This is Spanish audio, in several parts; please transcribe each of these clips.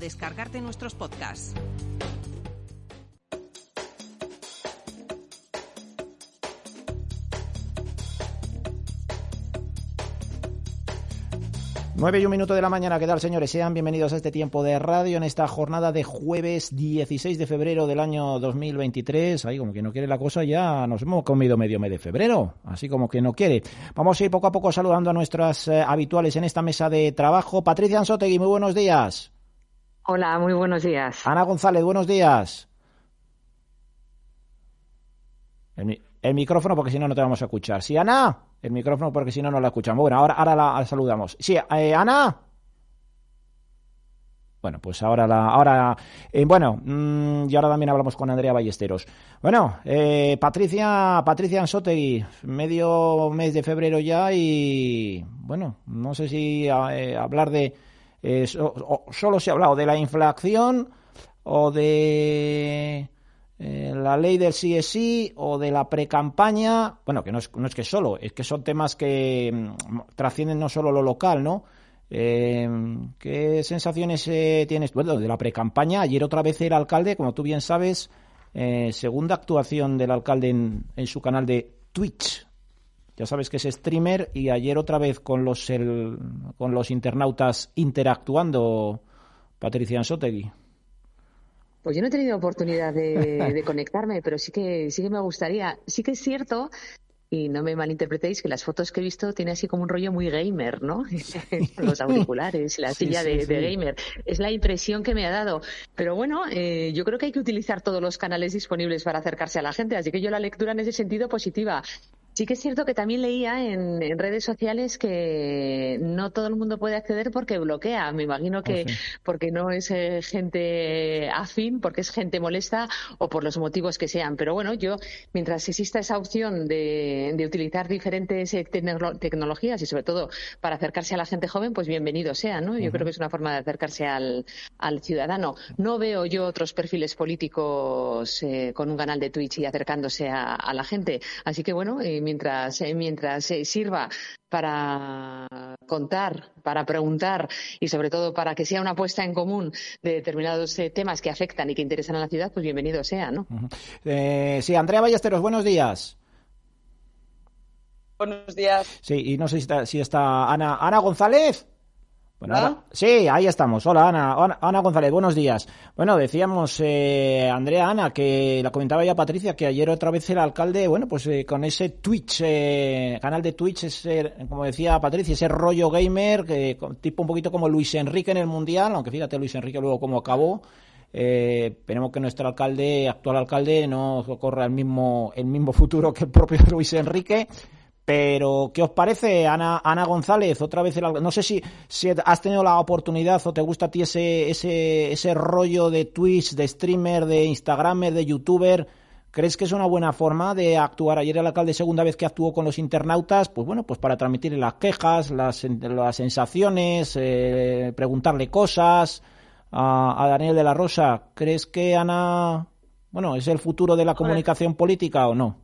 descargarte nuestros podcasts. Nueve y un minuto de la mañana, ¿qué tal señores? Sean bienvenidos a este tiempo de radio en esta jornada de jueves 16 de febrero del año 2023. Ahí como que no quiere la cosa ya nos hemos comido medio mes de febrero, así como que no quiere. Vamos a ir poco a poco saludando a nuestras eh, habituales en esta mesa de trabajo. Patricia Ansotegui, muy buenos días. Hola, muy buenos días. Ana González, buenos días. El, micrófono porque si no no te vamos a escuchar. ¿Sí, Ana? El micrófono porque si no no la escuchamos. Bueno, ahora, ahora la, saludamos. Sí, eh, Ana. Bueno, pues ahora la, ahora, eh, bueno, mmm, y ahora también hablamos con Andrea Ballesteros. Bueno, eh, Patricia, Patricia Ansotegui, medio mes de febrero ya y, bueno, no sé si eh, hablar de, eh, so, solo se ha hablado de la inflación o de eh, la ley del sí o de la precampaña, bueno, que no es, no es que solo, es que son temas que mm, trascienden no solo lo local, ¿no? Eh, ¿Qué sensaciones eh, tienes? Bueno, de la precampaña, ayer otra vez el alcalde, como tú bien sabes, segunda actuación del alcalde en, en, su canal de Twitch. Ya sabes que es streamer y ayer otra vez con los, el, con los internautas interactuando, Patricia Ansotegui. Pues yo no he tenido oportunidad de, de, conectarme, pero sí que sí que me gustaría. Sí que es cierto, y no me malinterpretéis, que las fotos que he visto tiene así como un rollo muy gamer, ¿no? Los auriculares, la sí, silla sí, de, sí. de, gamer. Es la impresión que me ha dado. Pero bueno, eh, yo creo que hay que utilizar todos los canales disponibles para acercarse a la gente, así que yo la lectura en ese sentido positiva. Sí que es cierto que también leía en, en, redes sociales que no todo el mundo puede acceder porque bloquea. Me imagino que oh, sí. porque no es eh, gente afín, porque es gente molesta o por los motivos que sean. Pero bueno, yo, mientras exista esa opción de, de utilizar diferentes eh, tecno tecnologías y sobre todo para acercarse a la gente joven, pues bienvenido sea, ¿no? Yo uh -huh. creo que es una forma de acercarse al, al ciudadano. No veo yo otros perfiles políticos eh, con un canal de Twitch y acercándose a, a la gente. Así que bueno, eh, mientras, eh, mientras eh, sirva para contar, para preguntar y sobre todo para que sea una puesta en común de determinados eh, temas que afectan y que interesan a la ciudad, pues bienvenido sea, ¿no? Uh -huh. eh, sí, Andrea Ballesteros, buenos días. Buenos días. Sí, y no sé si está, si está Ana, Ana González. Bueno, ¿Ah? sí, ahí estamos. Hola, Ana. Ana, Ana González, buenos días. Bueno, decíamos, eh, Andrea, Ana, que la comentaba ya Patricia, que ayer otra vez el alcalde, bueno, pues eh, con ese Twitch, eh, canal de Twitch, ese, como decía Patricia, ese rollo gamer, que, tipo un poquito como Luis Enrique en el Mundial, aunque fíjate Luis Enrique luego cómo acabó. Eh, esperemos que nuestro alcalde, actual alcalde, no corra el mismo, el mismo futuro que el propio Luis Enrique. Pero, ¿qué os parece, Ana, Ana González? Otra vez, el, no sé si, si, has tenido la oportunidad o te gusta a ti ese, ese, ese rollo de Twitch, de streamer, de Instagramer, de youtuber. ¿Crees que es una buena forma de actuar? Ayer el alcalde, segunda vez que actuó con los internautas, pues bueno, pues para transmitir las quejas, las, las sensaciones, eh, preguntarle cosas a, a Daniel de la Rosa. ¿Crees que Ana, bueno, es el futuro de la comunicación política o no?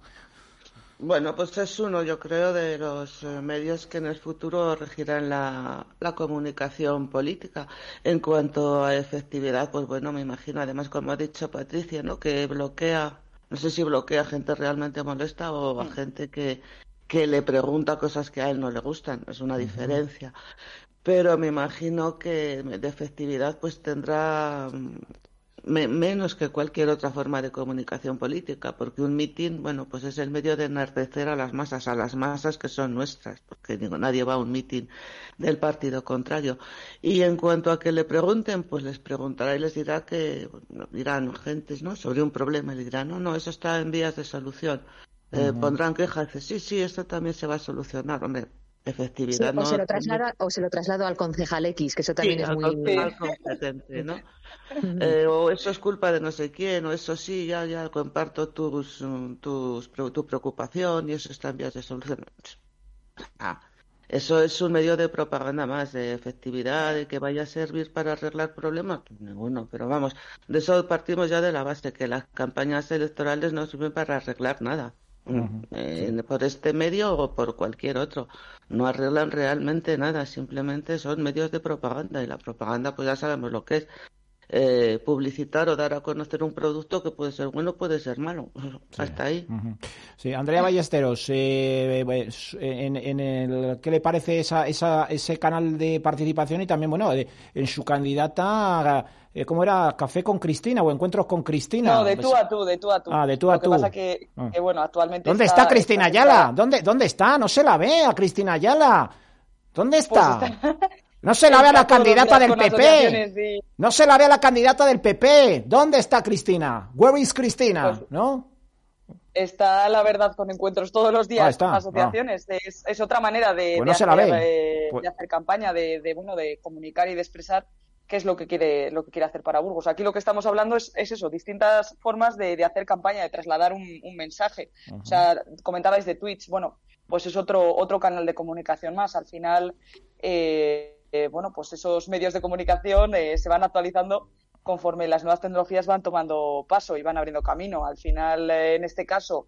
Bueno, pues es uno, yo creo, de los eh, medios que en el futuro regirán la, la, comunicación política. En cuanto a efectividad, pues bueno, me imagino, además, como ha dicho Patricia, ¿no? que bloquea, no sé si bloquea a gente realmente molesta o a mm. gente que, que le pregunta cosas que a él no le gustan, es una diferencia. Pero me imagino que de efectividad pues tendrá me, menos que cualquier otra forma de comunicación política, porque un mitin, bueno, pues es el medio de enardecer a las masas, a las masas que son nuestras, porque digo, nadie va a un mitin del partido contrario. Y en cuanto a que le pregunten, pues les preguntará y les dirá que, bueno, dirán gentes, ¿no? Sobre un problema, y le dirán, no, no, eso está en vías de solución. Eh, uh -huh. Pondrán quejas, sí, sí, esto también se va a solucionar, hombre, efectividad. Sí, o, no, se lo traslado, o se lo traslado al concejal X, que eso también sí, es muy al competente, ¿no? eh, o eso es culpa de no sé quién, o eso sí, ya, ya comparto tus, tus, tu preocupación y eso está en vías de solución. Ah, eso es un medio de propaganda más, de efectividad, de que vaya a servir para arreglar problemas, ninguno. Pero vamos, de eso partimos ya de la base, que las campañas electorales no sirven para arreglar nada. Uh -huh. eh, por este medio o por cualquier otro. No arreglan realmente nada, simplemente son medios de propaganda y la propaganda pues ya sabemos lo que es. eh, publicitar o dar a conocer un producto que puede ser bueno, puede ser malo. Hasta ahí. Sí, Andrea Ballesteros, eh, en, el, ¿qué le parece esa, esa, ese canal de participación y también, bueno, en su candidata, eh, ¿cómo era? ¿Café con Cristina o Encuentros con Cristina? No, de tú a tú, de tú a tú. Ah, de tú a Lo tú. que pasa que, Ah. que, bueno, actualmente... ¿Dónde está, Cristina Ayala? ¿Dónde, ¿Dónde está? No se la ve a Cristina Ayala. ¿Dónde está? Pues está- No se la ve a la está candidata del PP. No se la ve a la candidata del PP. ¿Dónde está Cristina? Where is Cristina? Pues- ¿No? Está la verdad con encuentros todos los días Ah, está. con asociaciones. Es, es otra manera de, Pues de no hacer, eh, Pues- de hacer campaña, de, bueno, de comunicar y de expresar qué es lo que quiere, lo que quiere hacer para Burgos. Aquí lo que estamos hablando es, es eso, distintas formas de, de hacer campaña, de trasladar un, un mensaje. O sea, comentabais de Twitch, bueno, pues es otro, otro canal de comunicación más. Al final, eh, eh, bueno, pues esos medios de comunicación eh, se van actualizando conforme las nuevas tecnologías van tomando paso y van abriendo camino. Al final, eh, en este caso,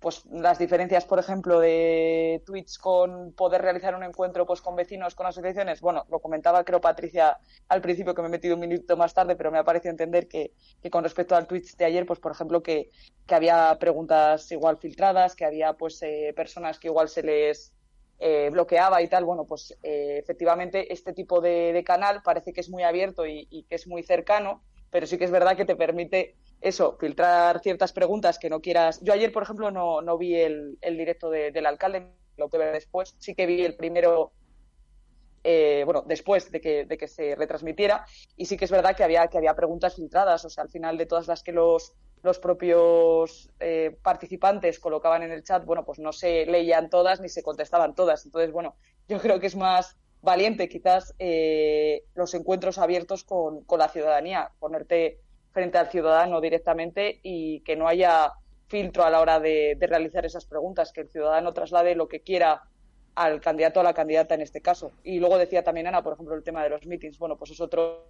pues las diferencias, por ejemplo, de Twitch con poder realizar un encuentro pues con vecinos, con asociaciones, bueno, lo comentaba creo Patricia al principio que me he metido un minuto más tarde, pero me ha parecido entender que, que con respecto al Twitch de ayer, pues por ejemplo que, que había preguntas igual filtradas, que había pues eh, personas que igual se les eh, bloqueaba y tal, bueno, pues eh, efectivamente este tipo de, canal parece que es muy abierto y que es muy cercano, pero sí que es verdad que te permite eso, filtrar ciertas preguntas que no quieras. Yo ayer, por ejemplo, no, no vi el, el directo de- del alcalde, lo que ver después. Sí que vi el primero, eh, bueno, después de que, de que se retransmitiera. Y sí que es verdad que había, que había preguntas filtradas. O sea, al final de todas las que los, los propios eh, participantes colocaban en el chat, bueno, pues no se leían todas ni se contestaban todas. Entonces, bueno, yo creo que es más valiente quizás eh, los encuentros abiertos con, con la ciudadanía, ponerte frente al ciudadano directamente y que no haya filtro a la hora de, de realizar esas preguntas, que el ciudadano traslade lo que quiera al candidato o a la candidata en este caso. Y luego decía también Ana, por ejemplo, el tema de los meetings. Bueno, pues es otro,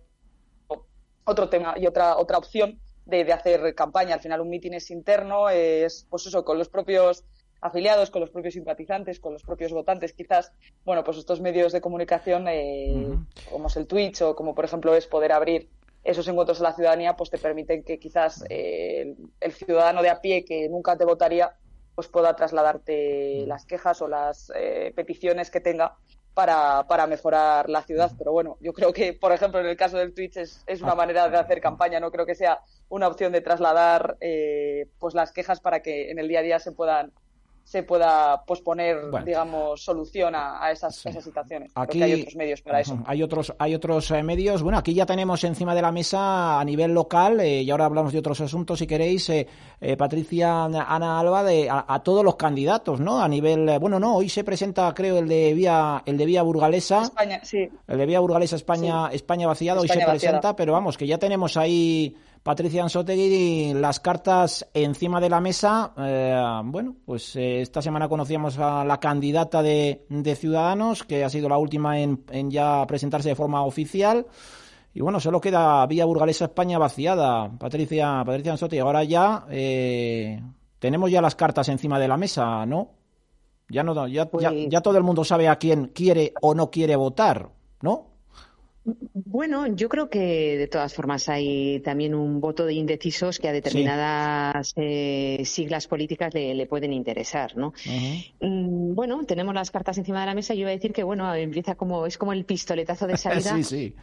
otro tema y otra, otra opción de, de hacer campaña. Al final un meeting es interno, es pues eso, con los propios afiliados, con los propios simpatizantes, con los propios votantes, quizás, bueno, pues estos medios de comunicación, eh, como es el Twitch o como por ejemplo es poder abrir esos encuentros a la ciudadanía, pues te permiten que quizás eh, el, el ciudadano de a pie que nunca te votaría, pues pueda trasladarte las quejas o las eh, peticiones que tenga para, para mejorar la ciudad. Pero bueno, yo creo que, por ejemplo, en el caso del Twitch es, es una manera de hacer campaña, no creo que sea una opción de trasladar eh, pues las quejas para que en el día a día se puedan se pueda posponer, Bueno. digamos, solución a, a esas, Sí. esas situaciones. Aquí hay otros medios para eso. Hay otros, hay otros eh, medios. Bueno, aquí ya tenemos encima de la mesa a nivel local, eh, y ahora hablamos de otros asuntos, si queréis, eh, eh, Patricia Ana Alba, de, a, a todos los candidatos, ¿no? A nivel, eh, bueno, no, hoy se presenta, creo, el de Vía, el de Vía Burgalesa. España, sí. El de Vía Burgalesa España, España vaciada, hoy se presenta, pero vamos, que ya tenemos ahí Patricia Ansotegui las cartas encima de la mesa. Eh, bueno, pues eh, esta semana conocíamos a la candidata de, de Ciudadanos, que ha sido la última en, en ya presentarse de forma oficial. Y bueno, solo queda Vía Burgalesa España vaciada, Patricia, Patricia Ansotegui. Ahora ya eh, tenemos ya las cartas encima de la mesa, ¿no? Ya no, ya, ya, Pues- ya todo el mundo sabe a quién quiere o no quiere votar, ¿no? Bueno, yo creo que de todas formas hay también un voto de indecisos que a determinadas eh, siglas políticas le, le pueden interesar, ¿no? Mm, Bueno, tenemos las cartas encima de la mesa y yo iba a decir que bueno, empieza como es como el pistoletazo de salida. Sí, sí.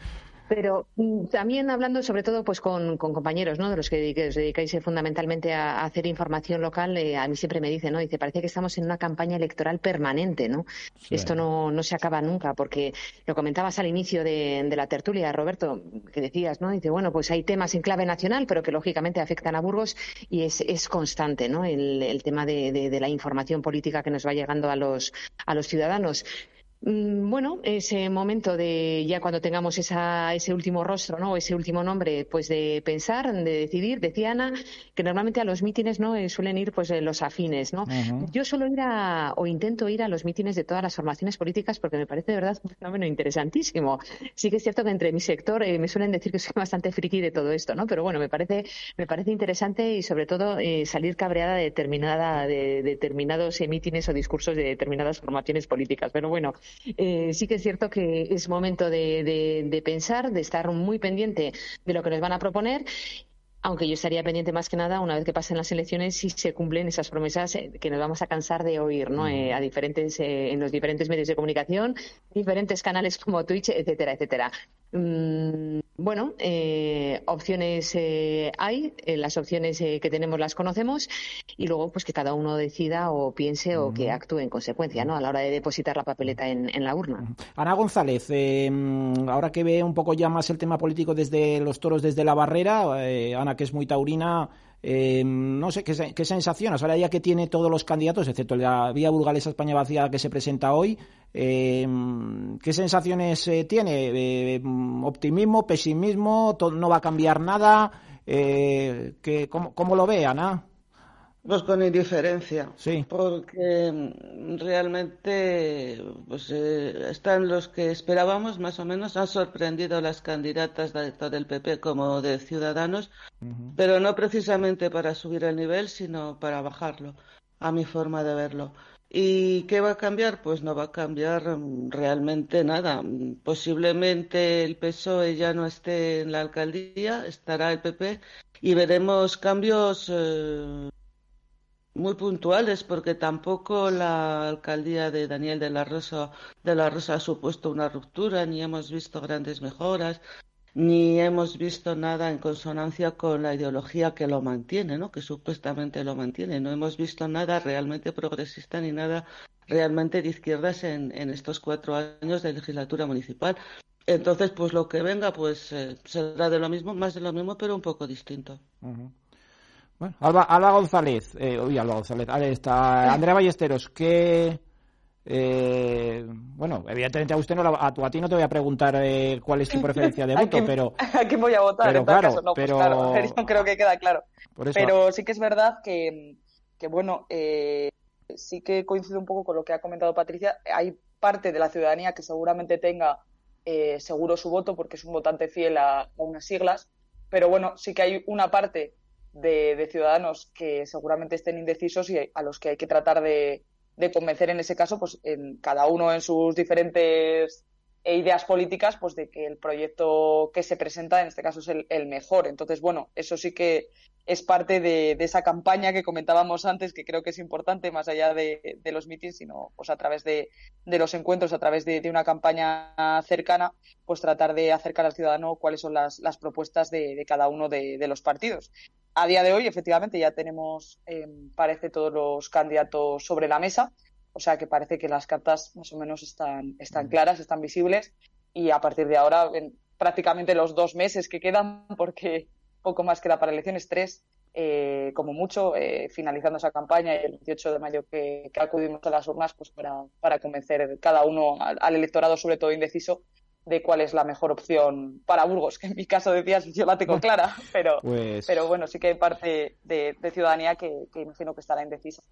Pero mm, también hablando sobre todo pues con, con compañeros, ¿no? De los que, que os dedicáis eh, fundamentalmente a, a hacer información local, eh, a mí siempre me dicen, ¿no? Dice, parece que estamos en una campaña electoral permanente, ¿no? Sí. Esto no, no se acaba nunca, porque lo comentabas al inicio de, de la tertulia, Roberto, que decías, ¿no? Dice, bueno, pues hay temas en clave nacional, pero que lógicamente afectan a Burgos y es, es constante, ¿no? El, el tema de, de- de la información política que nos va llegando a los, a los ciudadanos. Mm, Bueno, ese momento de ya cuando tengamos esa, ese último rostro, ¿no? Ese último nombre, pues de pensar, de decidir. Decía Ana que normalmente a los mítines, ¿no? Eh, suelen ir, pues, los afines, ¿no? Yo suelo ir a, o intento ir a los mítines de todas las formaciones políticas porque me parece de verdad un fenómeno interesantísimo. Sí que es cierto que entre mi sector eh, me suelen decir que soy bastante friki de todo esto, ¿no? Pero bueno, me parece, me parece interesante y sobre todo eh, salir cabreada de determinada, de, determinados eh, mítines o discursos de determinadas formaciones políticas. Pero bueno, Eh, sí que es cierto que es momento de, de pensar, de estar muy pendiente de lo que nos van a proponer aunque yo estaría pendiente más que nada una vez que pasen las elecciones si se cumplen esas promesas eh, que nos vamos a cansar de oír ¿no? Eh, a diferentes eh, en los diferentes medios de comunicación diferentes canales como Twitch etcétera etcétera. Mm, bueno opciones hay las opciones que tenemos las conocemos y luego pues que cada uno decida o piense o que actúe en consecuencia ¿no? a la hora de depositar la papeleta en, en la urna. Ana González ahora que ve un poco ya más el tema político desde los toros desde la barrera Ana que es muy taurina, eh, no sé ¿qué, sensaciones. Ahora ya que tiene todos los candidatos, excepto la vía burgalesa España vacía que se presenta hoy, eh, ¿qué sensaciones eh, tiene? ¿Optimismo, pesimismo? ¿No va a cambiar nada? ¿qué, cómo, ¿Cómo lo ve, Ana? Pues con indiferencia, sí. porque mm, realmente pues, eh, están los que esperábamos, más o menos, han sorprendido las candidatas tanto del PP como de Ciudadanos, pero no precisamente para subir el nivel, sino para bajarlo, a mi forma de verlo. ¿Y qué va a cambiar? Pues no va a cambiar mm, realmente nada. Posiblemente el PSOE ya no esté en la alcaldía, estará el PP y veremos cambios. Eh, muy puntuales porque tampoco la alcaldía de Daniel de la Rosa de la Rosa ha supuesto una ruptura ni hemos visto grandes mejoras ni hemos visto nada en consonancia con la ideología que lo mantiene, ¿no? que supuestamente lo mantiene. No hemos visto nada realmente progresista ni nada realmente de izquierdas en, en estos cuatro años de legislatura municipal. Entonces, pues lo que venga, pues eh, será de lo mismo, más de lo mismo, pero un poco distinto. Bueno, Alba, González, eh, uy, Alba González, está Andrea Ballesteros, que, eh, bueno, evidentemente a usted no, a, a ti no te voy a preguntar eh, cuál es tu preferencia de voto, pero... ¿A quién voy a votar? Pero, en claro, caso? No, pues pero... Pues claro, creo que queda claro. Pero sí que es verdad que, que bueno, eh, sí que coincido un poco con lo que ha comentado Patricia. Hay parte de la ciudadanía que seguramente tenga eh, seguro su voto porque es un votante fiel a, a unas siglas, pero bueno, sí que hay una parte de, ciudadanos que seguramente estén indecisos y a los que hay que tratar de, convencer en ese caso, pues en cada uno en sus diferentes ideas políticas, pues de que el proyecto que se presenta en este caso es el, mejor. Entonces, bueno, eso sí que es parte de, esa campaña que comentábamos antes, que creo que es importante más allá de, los mítines, sino pues a través de, los encuentros, a través de, una campaña cercana, pues tratar de acercar al ciudadano cuáles son las, las propuestas de, cada uno de, los partidos a día de hoy, efectivamente, ya tenemos, eh, parece, todos los candidatos sobre la mesa. O sea que parece que las cartas más o menos están, están claras, están visibles. Y a partir de ahora, en prácticamente los dos meses que quedan, porque poco más queda para elecciones, tres, eh, como mucho, eh, finalizando esa campaña y el 28 de mayo que, acudimos a las urnas, pues para, para convencer cada uno al electorado, sobre todo indeciso, de cuál es la mejor opción para Burgos, que en mi caso decías yo la tengo clara, pero, pues pero bueno, sí que hay parte de, ciudadanía que, que imagino que estará indecisa.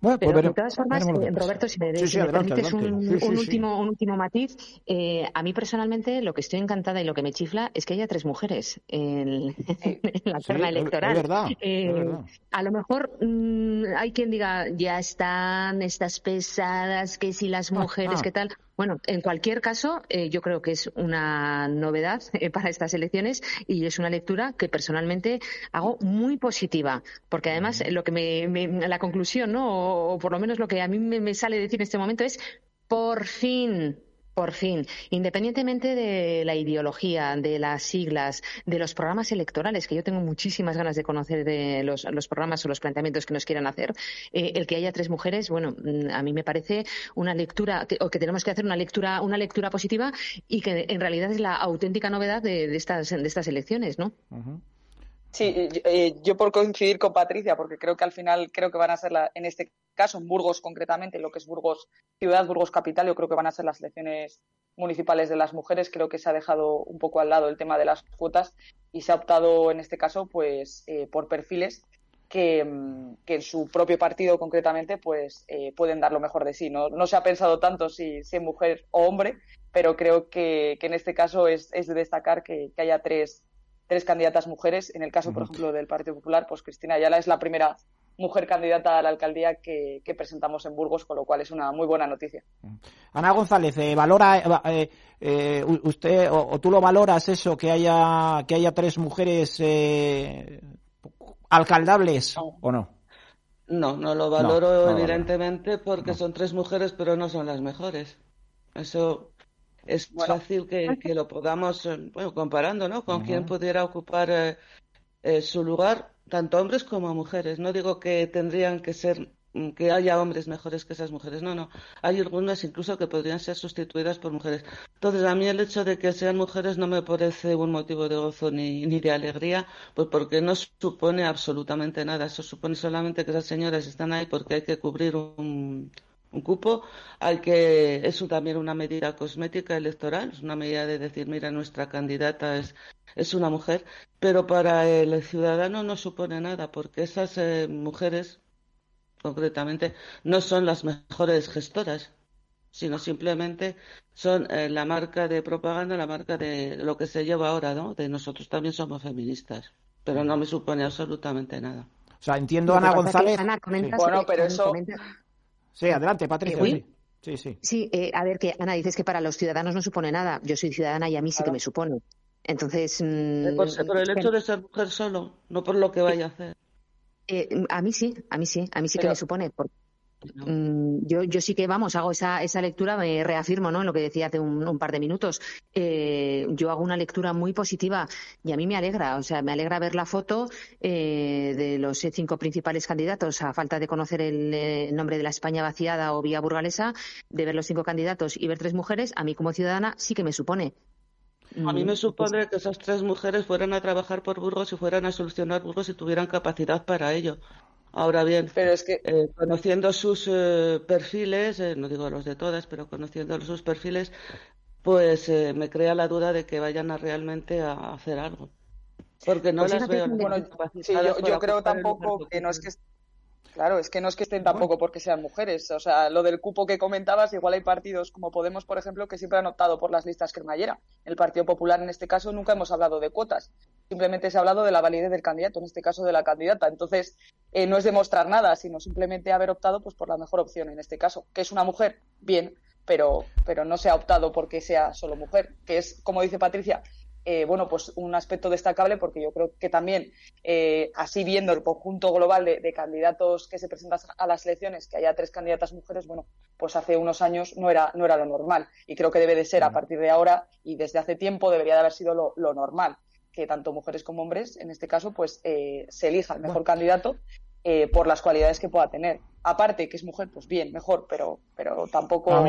Bueno, pues de todas formas, eh, Roberto, si me, permites Un, último, un último matiz, eh, a mí personalmente lo que estoy encantada y lo que me chifla es que haya tres mujeres en, la terna electoral. Eh, a lo mejor mm, hay quien diga, ya están estas pesadas, que si las mujeres, qué tal. Bueno, en cualquier caso, yo creo que es una novedad para estas elecciones y es una lectura que personalmente hago muy positiva, porque además lo que me, la conclusión, ¿no? o, por lo menos lo que a mí me, sale decir en este momento es por fin, por fin, independientemente de la ideología, de las siglas, de los programas electorales, que yo tengo muchísimas ganas de conocer de los, programas o los planteamientos que nos quieran hacer, eh, el que haya tres mujeres, bueno, mm, a mí me parece una lectura, o que tenemos que hacer una lectura, una lectura positiva y que en realidad es la auténtica novedad de, estas, de estas elecciones, ¿no? Sí, eh, yo por coincidir con Patricia, porque creo que al final creo que van a ser, la, en este caso, en Burgos concretamente, lo que es Burgos ciudad, Burgos capital, yo creo que van a ser las elecciones municipales de las mujeres. Creo que se ha dejado un poco al lado el tema de las cuotas y se ha optado en este caso, pues, eh, por perfiles que, mm, que, en su propio partido concretamente, pues, eh, pueden dar lo mejor de sí. No, no se ha pensado tanto si, si mujer o hombre, pero creo que, que en este caso es, es de destacar que, que haya tres tres candidatas mujeres. En el caso, por ejemplo, del Partido Popular, pues Cristina Ayala es la primera mujer candidata a la alcaldía que, presentamos en Burgos, con lo cual es una muy buena noticia. Ana González, eh, valora eh, eh, usted o, tú lo valoras eso que haya que haya tres mujeres alcaldables o no? No, no lo valoro evidentemente porque son tres mujeres, pero no son las mejores. Eso es fácil que, lo podamos, bueno, comparando, ¿no? Con quién pudiera ocupar su lugar tanto hombres como mujeres. No digo que tendrían que ser mm, que haya hombres mejores que esas mujeres. No, no. Hay algunas incluso que podrían ser sustituidas por mujeres. Entonces, a mí el hecho de que sean mujeres no me parece un motivo de gozo ni, ni de alegría, pues porque no supone absolutamente nada. Eso supone solamente que esas señoras están ahí porque hay que cubrir un, un cupo. Hay que, eso también una medida cosmética electoral, es una medida de decir, mira, nuestra candidata es es una mujer, pero para el ciudadano no supone nada, porque esas eh, mujeres, concretamente, no son las mejores gestoras, sino simplemente son eh, la marca de propaganda, la marca de lo que se lleva ahora, ¿no? De nosotros también somos feministas, pero no me supone absolutamente nada. O sea, entiendo, Ana González. Ana, Bueno, pero eso. Sí, adelante, Patricia. Sí, sí. Sí, eh, a ver, que Ana dices que para los ciudadanos no supone nada. Yo soy ciudadana y a mí sí que me supone. Entonces. Mm, por, el hecho de ser mujer solo, no por lo que vaya a hacer. Eh, a mí sí, a mí sí, a mí sí que me supone. Mm, yo, yo sí que, vamos, hago esa, esa lectura, me reafirmo ¿no? en lo que decía hace un, par de minutos. Eh, yo hago una lectura muy positiva y a mí me alegra, o sea, me alegra ver la foto eh, de los cinco principales candidatos, a falta de conocer el nombre de la España vaciada o vía burgalesa, de ver los cinco candidatos y ver tres mujeres, a mí como ciudadana sí que me supone. A mí me pues supone que esas tres mujeres fueran a trabajar por Burgos y fueran a solucionar Burgos y tuvieran capacidad para ello. Ahora bien, pero es que eh, conociendo sus eh, perfiles, eh, no digo los de todas, pero conociendo sus perfiles, pues me crea la duda de que vayan a realmente a hacer algo. Porque no pues las veo. Bueno, yo, yo creo tampoco que no es que Claro, es que no es que estén tampoco porque sean mujeres. O sea, lo del cupo que comentabas, igual hay partidos como Podemos, por ejemplo, que siempre han optado por las listas cremallera. El Partido Popular, en este caso, nunca hemos hablado de cuotas. Simplemente se ha hablado de la validez del candidato, en este caso de la candidata. Entonces, eh, no es demostrar nada, sino simplemente haber optado pues por la mejor opción en este caso. Que es una mujer, bien, pero, pero no se ha optado porque sea solo mujer. Que es, como dice Patricia, eh, bueno, pues un aspecto destacable porque yo creo que también, eh, así viendo el conjunto global de, candidatos que se presentan a las elecciones, que haya tres candidatas mujeres, bueno, pues hace unos años no era, no era lo normal. Y creo que debe de ser a partir de ahora y desde hace tiempo debería de haber sido lo, normal que tanto mujeres como hombres, en este caso, pues eh, se elija el mejor candidato por las cualidades que pueda tener aparte que es mujer, pues bien, mejor, pero, pero tampoco,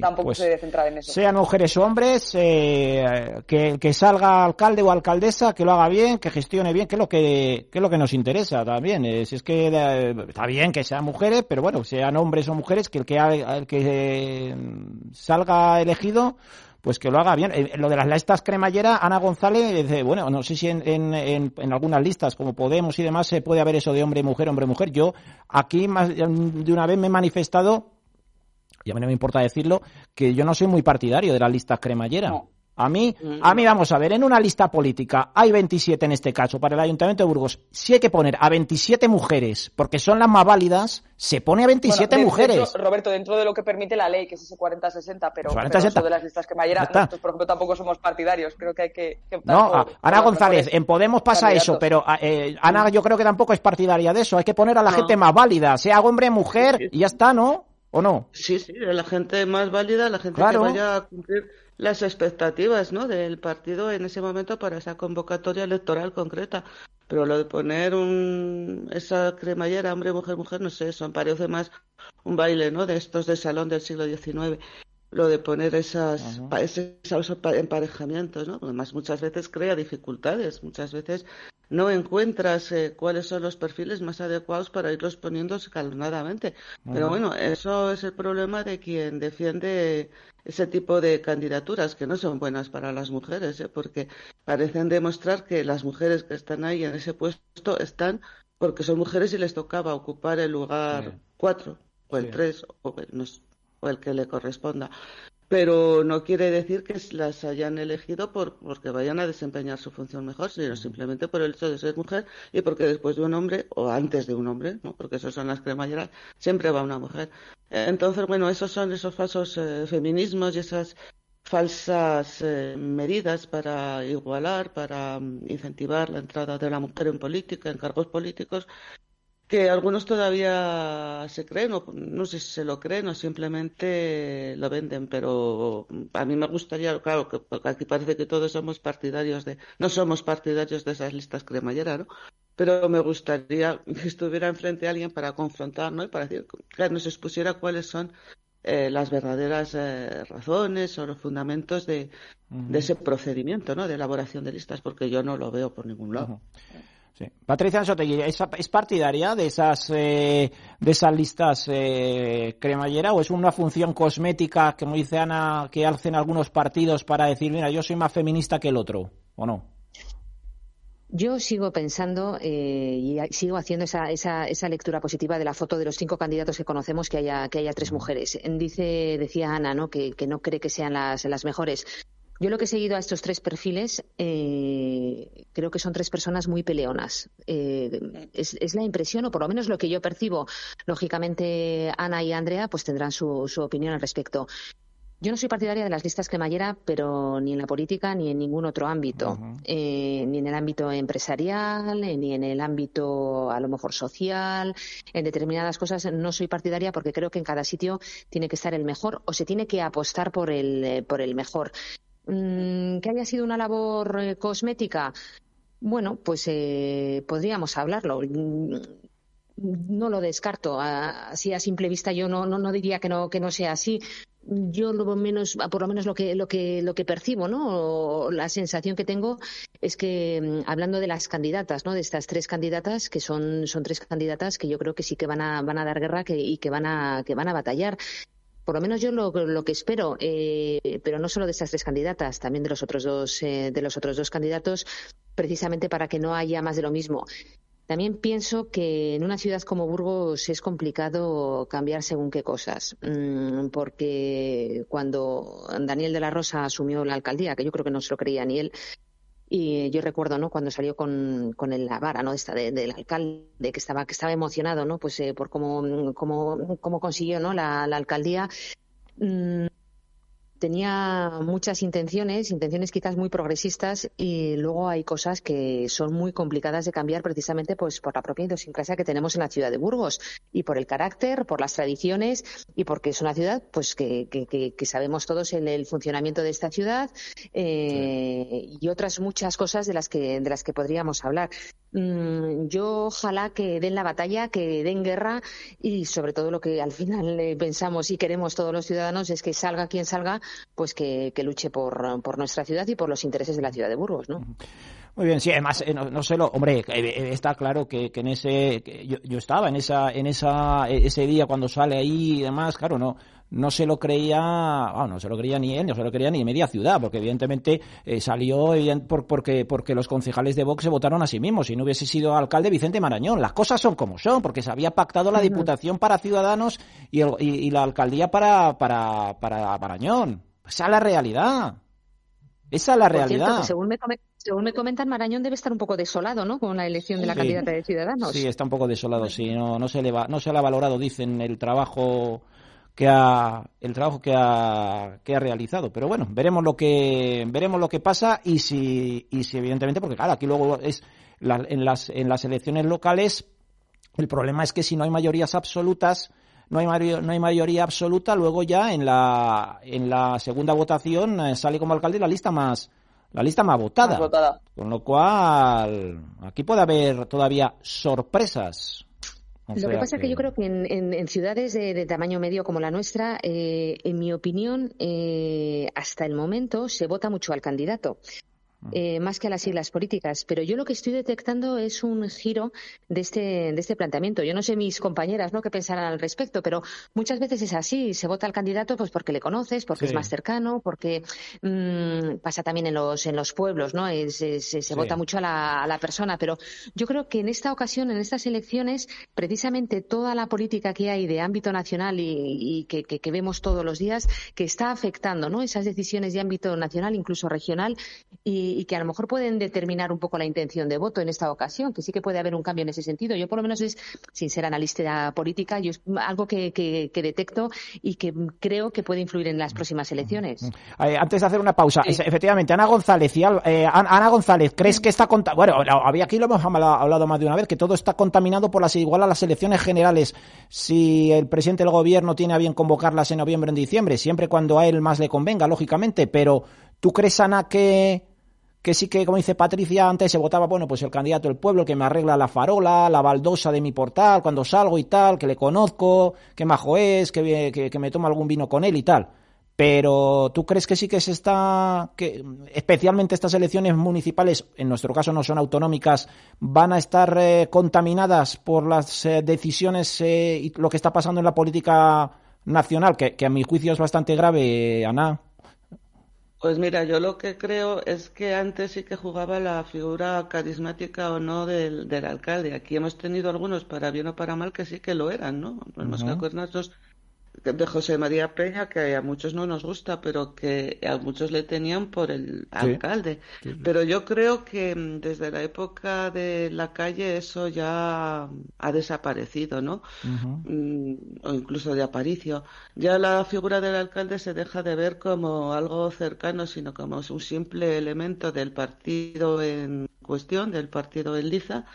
tampoco pues, se debe centrar en eso. Sean mujeres o hombres, eh, que, que salga alcalde o alcaldesa, que lo haga bien, que gestione bien, que es lo que, que es lo que nos interesa también. Eh, si es que eh, está bien que sean mujeres, pero bueno, sean hombres o mujeres, que el que, el que salga elegido pues que lo haga bien. Eh, lo de las listas cremallera, Ana González, bueno, no sé si en, en, algunas listas como Podemos y demás se puede haber eso de hombre, mujer, hombre, mujer. Yo aquí más de una vez me he manifestado, y a mí no me importa decirlo, que yo no soy muy partidario de las listas cremallera. A mí, a mí vamos a ver, en una lista política hay 27 en este caso para el Ayuntamiento de Burgos. Si hay que poner a 27 mujeres, porque son las más válidas, se pone a 27 mujeres. Roberto, dentro de lo que permite la ley, que es ese 40-60, pero, 40 -60. de las listas que nosotros, por ejemplo, tampoco somos partidarios. Creo que hay que... no, Ana González, en Podemos pasa eso, pero eh, Ana yo creo que tampoco es partidaria de eso. Hay que poner a la gente más válida, sea hombre, mujer, y ya está, ¿no? ¿O no? Sí, sí, la gente más válida, la gente que vaya a cumplir las expectativas ¿no? del partido en ese momento para esa convocatoria electoral concreta. Pero lo de poner un, esa cremallera, hombre, mujer, mujer, no sé, eso parece más un baile ¿no? de estos de salón del siglo XIX. Lo de poner esas, esos emparejamientos, ¿no? Además, muchas veces crea dificultades, muchas veces no encuentras eh, cuáles son los perfiles más adecuados para irlos poniendo escalonadamente. Pero bueno, eso es el problema de quien defiende ese tipo de candidaturas que no son buenas para las mujeres, ¿eh? porque parecen demostrar que las mujeres que están ahí en ese puesto están porque son mujeres y les tocaba ocupar el lugar cuatro o el tres o el, que le corresponda. pero no quiere decir que las hayan elegido por porque vayan a desempeñar su función mejor, sino simplemente por el hecho de ser mujer y porque después de un hombre o antes de un hombre, ¿no? porque eso son las cremalleras, siempre va una mujer. Entonces, bueno, esos son esos falsos eh, feminismos y esas falsas eh, medidas para igualar, para mm, incentivar la entrada de la mujer en política, en cargos políticos, que algunos todavía se creen, o no sé si se lo creen o simplemente lo venden, pero a mí me gustaría, claro, que aquí parece que todos somos partidarios de, no somos partidarios de esas listas cremallera, ¿no? Pero me gustaría que estuviera enfrente a alguien para confrontar, ¿no? Y para decir, que nos expusiera cuáles son eh, las verdaderas eh, razones o los fundamentos de, ese procedimiento, ¿no? De elaboración de listas, porque yo no lo veo por ningún lado. Patricia Ansotegui, ¿es, partidaria de esas eh, de esas listas eh, cremallera o es una función cosmética, como dice Ana, que hacen algunos partidos para decir, mira, yo soy más feminista que el otro, o no? Yo sigo pensando eh, y sigo haciendo esa, esa, esa, lectura positiva de la foto de los cinco candidatos que conocemos que haya, que haya tres mujeres. Dice, decía Ana, ¿no? Que, que no cree que sean las, las mejores. Yo lo que he seguido a estos tres perfiles, eh, creo que son tres personas muy peleonas. Eh, es, la impresión, o por lo menos lo que yo percibo. Lógicamente, Ana y Andrea pues tendrán su, opinión al respecto. Yo no soy partidaria de las listas cremallera, pero ni en la política ni en ningún otro ámbito. Eh, ni en el ámbito empresarial, ni en el ámbito a lo mejor social, en determinadas cosas no soy partidaria porque creo que en cada sitio tiene que estar el mejor o se tiene que apostar por el, por el mejor. Mm, que haya sido una labor eh, cosmética, bueno, pues eh, podríamos hablarlo. Mm, no lo descarto. Así a simple vista yo no, no, diría que no, que no sea así. Yo lo menos, por lo menos lo que, lo que, lo que percibo, ¿no? la sensación que tengo es que, mm, hablando de las candidatas, ¿no? De estas tres candidatas, que son, son tres candidatas que yo creo que sí que van a, van a dar guerra que, y que van a, que van a batallar por lo menos yo lo, que espero, eh, pero no solo de estas tres candidatas, también de los otros dos, eh, de los otros dos candidatos, precisamente para que no haya más de lo mismo. También pienso que en una ciudad como Burgos es complicado cambiar según qué cosas, mm, porque cuando Daniel de la Rosa asumió la alcaldía, que yo creo que no se lo creía ni él, y yo recuerdo, ¿no? Cuando salió con, con el, la vara, ¿no? Esta del alcalde que estaba, que estaba emocionado, ¿no? Pues eh, por cómo, cómo, cómo consiguió, ¿no? La, la alcaldía. Mm, tenía muchas intenciones, intenciones quizás muy progresistas y luego hay cosas que son muy complicadas de cambiar precisamente pues por la propia idiosincrasia que tenemos en la ciudad de Burgos y por el carácter, por las tradiciones y porque es una ciudad pues que, que, sabemos todos en el funcionamiento de esta ciudad eh, y otras muchas cosas de las que de las que podríamos hablar. Mm, yo ojalá que den la batalla, que den guerra y sobre todo lo que al final eh, pensamos y queremos todos los ciudadanos es que salga quien salga, pues que, luche por, por, nuestra ciudad y por los intereses de la ciudad de Burgos, ¿no? Muy bien, sí, además, eh, no, sé lo, hombre, eh, está claro que, en ese, yo, estaba en esa, en esa, ese día cuando sale ahí y demás, claro, no, no se lo creía, no se lo creía ni él, no se lo creía ni media ciudad, porque evidentemente eh, salió por, porque, porque los concejales de Vox se votaron a sí mismos. Si no hubiese sido alcalde Vicente Marañón, las cosas son como son, porque se había pactado la Diputación para Ciudadanos y, y, la alcaldía para, para, para Marañón. Esa es la realidad. Esa es la realidad. según, me según me comentan, Marañón debe estar un poco desolado, ¿no? Con la elección de la candidata de Ciudadanos. Sí, está un poco desolado, sí. No, no, se le va, no se le ha valorado, dicen, el trabajo que ha el trabajo que ha, que ha realizado. Pero bueno veremos lo que veremos lo que pasa y si y si evidentemente porque claro aquí luego es en las en las elecciones locales el problema es que si no hay mayorías absolutas no hay, no hay mayoría absoluta luego ya en la en la segunda votación eh, sale como alcalde la lista más la lista más votada. más votada. Con lo cual aquí puede haber todavía sorpresas lo que pasa es que yo creo que en, ciudades de, tamaño medio como la nuestra, eh, en mi opinión, eh, hasta el momento se vota mucho al candidato. Eh, más que a las siglas políticas. Pero yo lo que estoy detectando es un giro de este, de este planteamiento. Yo no sé mis compañeras ¿no? qué pensarán al respecto, pero muchas veces es así. Se vota al candidato pues porque le conoces, porque es más cercano, porque mmm, pasa también en los, en los pueblos, ¿no? Es, es, se vota mucho a la, a la, persona. Pero yo creo que en esta ocasión, en estas elecciones, precisamente toda la política que hay de ámbito nacional y, y que, que, que, vemos todos los días, que está afectando ¿no? esas decisiones de ámbito nacional, incluso regional, y, y, que a lo mejor pueden determinar un poco la intención de voto en esta ocasión, que sí que puede haber un cambio en ese sentido. Yo, por lo menos, es, sin ser analista política, yo es algo que, que, que detecto y que creo que puede influir en las próximas elecciones. Eh, antes de hacer una pausa, sí. efectivamente, Ana González, y, eh, Ana González, ¿crees que está bueno, había aquí lo hemos hablado más de una vez, que todo está contaminado por las igual a las elecciones generales. Si el presidente del gobierno tiene a bien convocarlas en noviembre o en diciembre, siempre cuando a él más le convenga, lógicamente, pero ¿tú crees, Ana, que que sí que, como dice Patricia, antes se votaba, bueno, pues el candidato del pueblo que me arregla la farola, la baldosa de mi portal cuando salgo y tal, que le conozco, que majo es, que, que, que me tomo algún vino con él y tal. Pero ¿tú crees que sí que se está, que especialmente estas elecciones municipales, en nuestro caso no son autonómicas, van a estar eh, contaminadas por las eh, decisiones eh, y lo que está pasando en la política nacional, que, que a mi juicio es bastante grave, Ana? Pues mira, yo lo que creo es que antes sí que jugaba la figura carismática o no del, del alcalde. Aquí hemos tenido algunos, para bien o para mal, que sí que lo eran, ¿no? Uh -huh. De José María Peña, que a muchos no nos gusta, pero que a muchos le tenían por el alcalde. Sí. Pero yo creo que mm, desde la época de la calle eso ya ha desaparecido, ¿no? Uh -huh. O incluso de Aparicio. Ya la figura del alcalde se deja de ver como algo cercano, sino como un simple elemento del partido en cuestión, del partido en liza,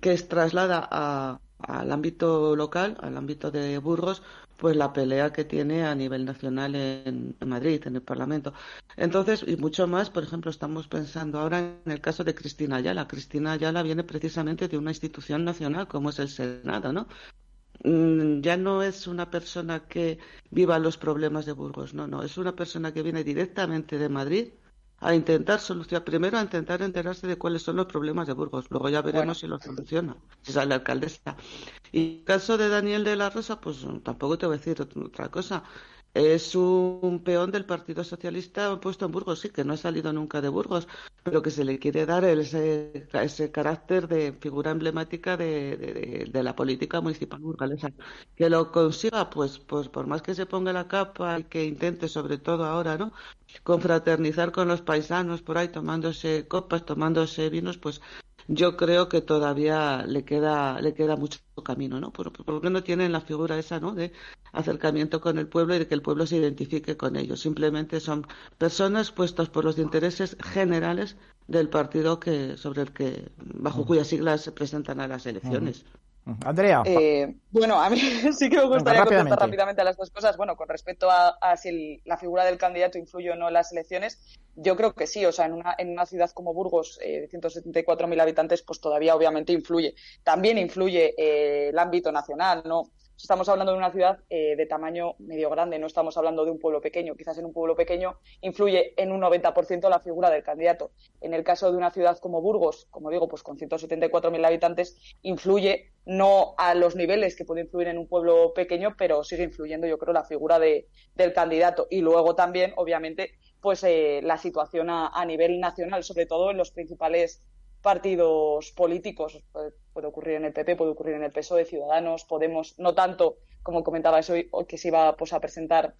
que es traslada a, al ámbito local, al ámbito de Burgos, pues la pelea que tiene a nivel nacional en, Madrid, en el Parlamento. Entonces, y mucho más, por ejemplo, estamos pensando ahora en el caso de Cristina Ayala. Cristina Ayala viene precisamente de una institución nacional como es el Senado, ¿no? Mm, ya no es una persona que viva los problemas de Burgos, no, no, es una persona que viene directamente de Madrid a intentar solucionar, primero a intentar enterarse de cuáles son los problemas de Burgos, luego ya veremos bueno. si los soluciona, si sale alcaldesa. Y el caso de Daniel de la Rosa, pues tampoco te voy a decir otra cosa. Es un peón del Partido Socialista puesto en Burgos, sí, que no ha salido nunca de Burgos, pero que se le quiere dar ese, ese carácter de figura emblemática de, de, de, la política municipal burgalesa. Que lo consiga, pues, pues por más que se ponga la capa y que intente, sobre todo ahora, ¿no? Confraternizar con los paisanos por ahí, tomándose copas, tomándose vinos, pues yo creo que todavía le queda le queda mucho camino, ¿no? Por, por lo tienen la figura esa, ¿no? De acercamiento con el pueblo y de que el pueblo se identifique con ellos. Simplemente son personas puestas por los intereses generales del partido que sobre el que bajo cuyas siglas se presentan a las elecciones. Andrea. Eh, bueno, a mí sí que me gustaría Venga, contestar rápidamente a las dos cosas. Bueno, con respecto a, a si el, la figura del candidato influye o no en las elecciones, yo creo que sí. O sea, en una, en una ciudad como Burgos, eh, de 174.000 habitantes, pues todavía obviamente influye. También influye eh, el ámbito nacional, ¿no? Estamos hablando de una ciudad eh, de tamaño medio grande, no estamos hablando de un pueblo pequeño. Quizás en un pueblo pequeño influye en un 90% la figura del candidato. En el caso de una ciudad como Burgos, como digo, pues con 174.000 habitantes, influye no a los niveles que puede influir en un pueblo pequeño, pero sigue influyendo, yo creo, la figura de, del candidato. Y luego también, obviamente, pues eh, la situación a, a nivel nacional, sobre todo en los principales partidos políticos. Puede, ocurrir en el PP, puede ocurrir en el PSOE, Ciudadanos, Podemos, no tanto, como comentabais hoy, que se iba pues, a presentar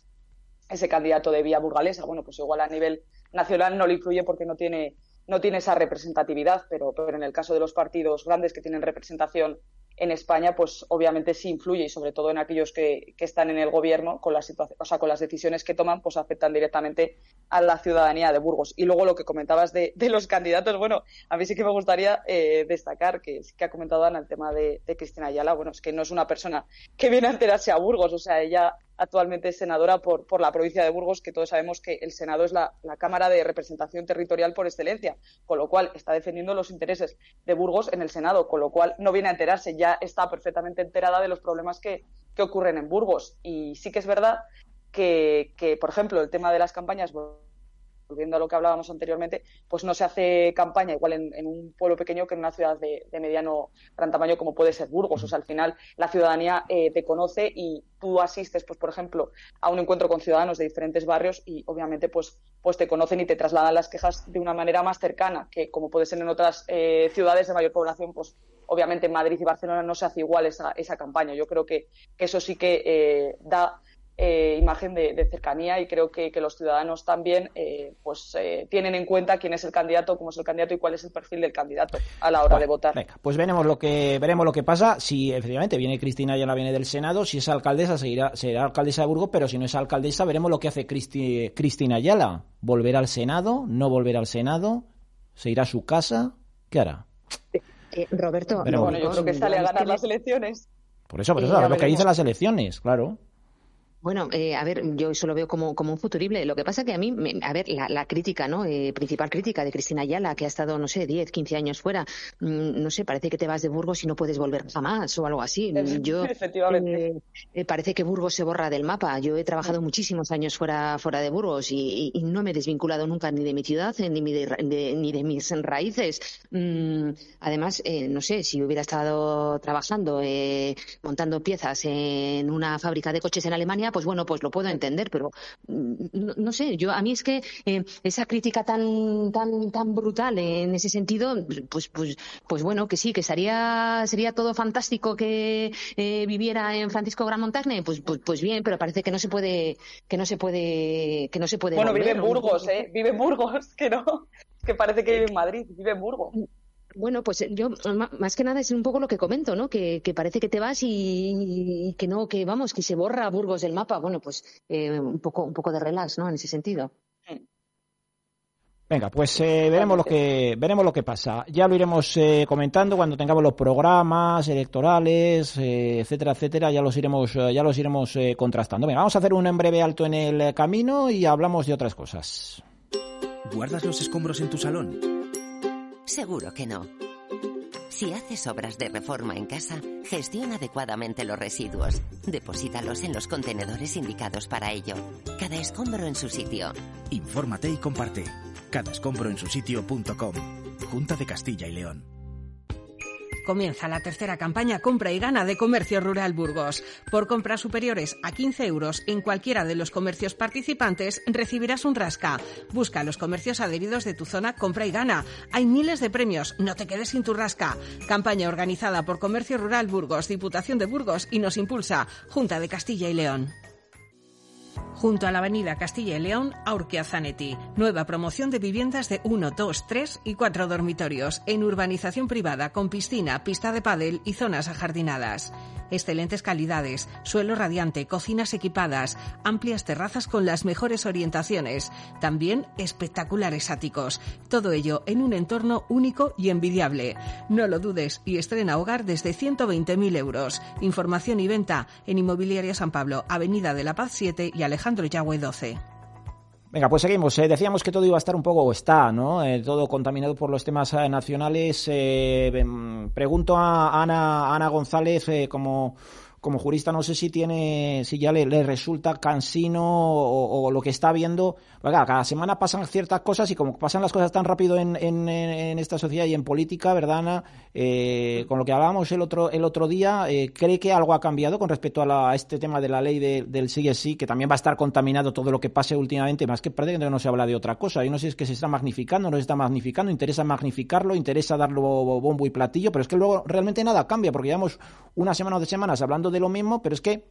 ese candidato de vía burgalesa. Bueno, pues igual a nivel nacional no le influye porque no tiene, no tiene esa representatividad, pero, pero en el caso de los partidos grandes que tienen representación en España, pues obviamente sí influye y sobre todo en aquellos que, que están en el gobierno, con las, o sea, con las decisiones que toman, pues afectan directamente a la ciudadanía de Burgos. Y luego lo que comentabas de, de los candidatos, bueno, a mí sí que me gustaría eh, destacar que que ha comentado Ana el tema de, de Cristina Ayala, bueno, es que no es una persona que viene a enterarse a Burgos, o sea, ella actualmente es senadora por, por la provincia de Burgos, que todos sabemos que el Senado es la, la, Cámara de Representación Territorial por excelencia, con lo cual está defendiendo los intereses de Burgos en el Senado, con lo cual no viene a enterarse, ya está perfectamente enterada de los problemas que, que ocurren en Burgos. Y sí que es verdad que, que, por ejemplo, el tema de las campañas volviendo a lo que hablábamos anteriormente, pues no se hace campaña igual en, un pueblo pequeño que en una ciudad de, mediano gran tamaño como puede ser Burgos. O sea, al final la ciudadanía eh, te conoce y tú asistes, pues por ejemplo, a un encuentro con ciudadanos de diferentes barrios y obviamente pues, pues te conocen y te trasladan las quejas de una manera más cercana que como puede ser en otras eh, ciudades de mayor población, pues obviamente en Madrid y Barcelona no se hace igual esa, esa campaña. Yo creo que, eso sí que eh, da eh, imagen de, cercanía y creo que, los ciudadanos también eh, pues tienen en cuenta quién es el candidato, cómo es el candidato y cuál es el perfil del candidato a la hora de votar. Venga, pues veremos lo que veremos lo que pasa. Si efectivamente viene Cristina la viene del Senado, si es alcaldesa seguirá será alcaldesa de Burgos, pero si no es alcaldesa veremos lo que hace Cristina Ayala. ¿Volverá al Senado? ¿No volverá al Senado? ¿Se irá a su casa? ¿Qué hará? Eh, Roberto, bueno, yo creo que sale a ganar las elecciones. Por eso, por eso, lo que dicen las elecciones, claro. Bueno, eh, a ver, yo eso lo veo como, como un futurible. Lo que pasa que a mí, a ver, la, crítica, ¿no? Eh, principal crítica de Cristina Ayala, que ha estado, no sé, 10, 15 años fuera, mm, no sé, parece que te vas de Burgos y no puedes volver jamás o algo así. Yo, Efectivamente. Eh, parece que Burgos se borra del mapa. Yo he trabajado muchísimos años fuera, fuera de Burgos y, no me he desvinculado nunca ni de mi ciudad ni de, ni de mis raíces. Mm, además, no sé, si hubiera estado trabajando, montando piezas en una fábrica de coches en Alemania, pues bueno, pues lo puedo entender, pero mm, no, sé, yo a mí es que eh, esa crítica tan tan tan brutal en ese sentido, pues pues pues bueno, que sí, que sería sería todo fantástico que eh, viviera en Francisco Gran Montagne, pues, pues pues bien, pero parece que no se puede que no se puede que no se puede Bueno, vive en Burgos, eh, vive en Burgos, que no, que parece que vive en Madrid, vive en Burgos. Bueno, pues eh, yo más que nada es un poco lo que comento, ¿no? Que, parece que te vas y, que no, que vamos, que se borra Burgos del mapa. Bueno, pues eh, un poco, un poco de relax, ¿no? En ese sentido. Venga, pues eh, veremos lo que veremos lo que pasa. Ya lo iremos comentando cuando tengamos los programas electorales, etcétera, etcétera. Ya los iremos ya los iremos contrastando. Venga, vamos a hacer un en breve alto en el camino y hablamos de otras cosas. ¿Guardas los escombros en tu salón? Seguro que no. Si haces obras de reforma en casa, gestiona adecuadamente los residuos. Deposítalos en los contenedores indicados para ello. Cada escombro en su sitio. Infórmate y comparte. Cada escombro en su sitio.com. Junta de Castilla y León. Comienza la tercera campaña Compra y Gana de Comercio Rural Burgos. Por compras superiores a 15 euros en cualquiera de los comercios participantes recibirás un rasca. Busca los comercios adheridos de tu zona Compra y Gana. Hay miles de premios, no te quedes sin tu rasca. Campaña organizada por Comercio Rural Burgos, Diputación de Burgos y nos impulsa Junta de Castilla y León. Junto a la avenida Castilla y León, Aurquia Zanetti. Nueva promoción de viviendas de 1, 2, 3 y 4 dormitorios en urbanización privada con piscina, pista de pádel y zonas ajardinadas excelentes calidades, suelo radiante, cocinas equipadas, amplias terrazas con las mejores orientaciones, también espectaculares áticos. Todo ello en un entorno único y envidiable. No lo dudes y estrena hogar desde 120.000 euros. Información y venta en Inmobiliaria San Pablo, Avenida de la Paz 7 y Alejandro Yagüe 12. Venga, pues seguimos. Eh, decíamos que todo iba a estar un poco, o está, ¿no? Eh, todo contaminado por los temas eh, nacionales. Em, pregunto a Ana, Ana González, como como jurista no sé si tiene, si ya le, resulta cansino o, lo que está viendo. cada semana pasan ciertas cosas y como pasan las cosas tan rápido en, en, esta sociedad y en política, ¿verdad, Ana? Eh, con lo que hablábamos el otro, el otro día, eh, ¿cree que algo ha cambiado con respecto a, este tema de la ley del sí sí, que también va a estar contaminado todo lo que pase últimamente? Más que parece que no se habla de otra cosa. Yo no sé si es que se está magnificando, no se está magnificando, interesa magnificarlo, interesa darlo bombo y platillo, pero es que luego realmente nada cambia, porque llevamos una semana o dos semanas hablando de lo mismo, pero es que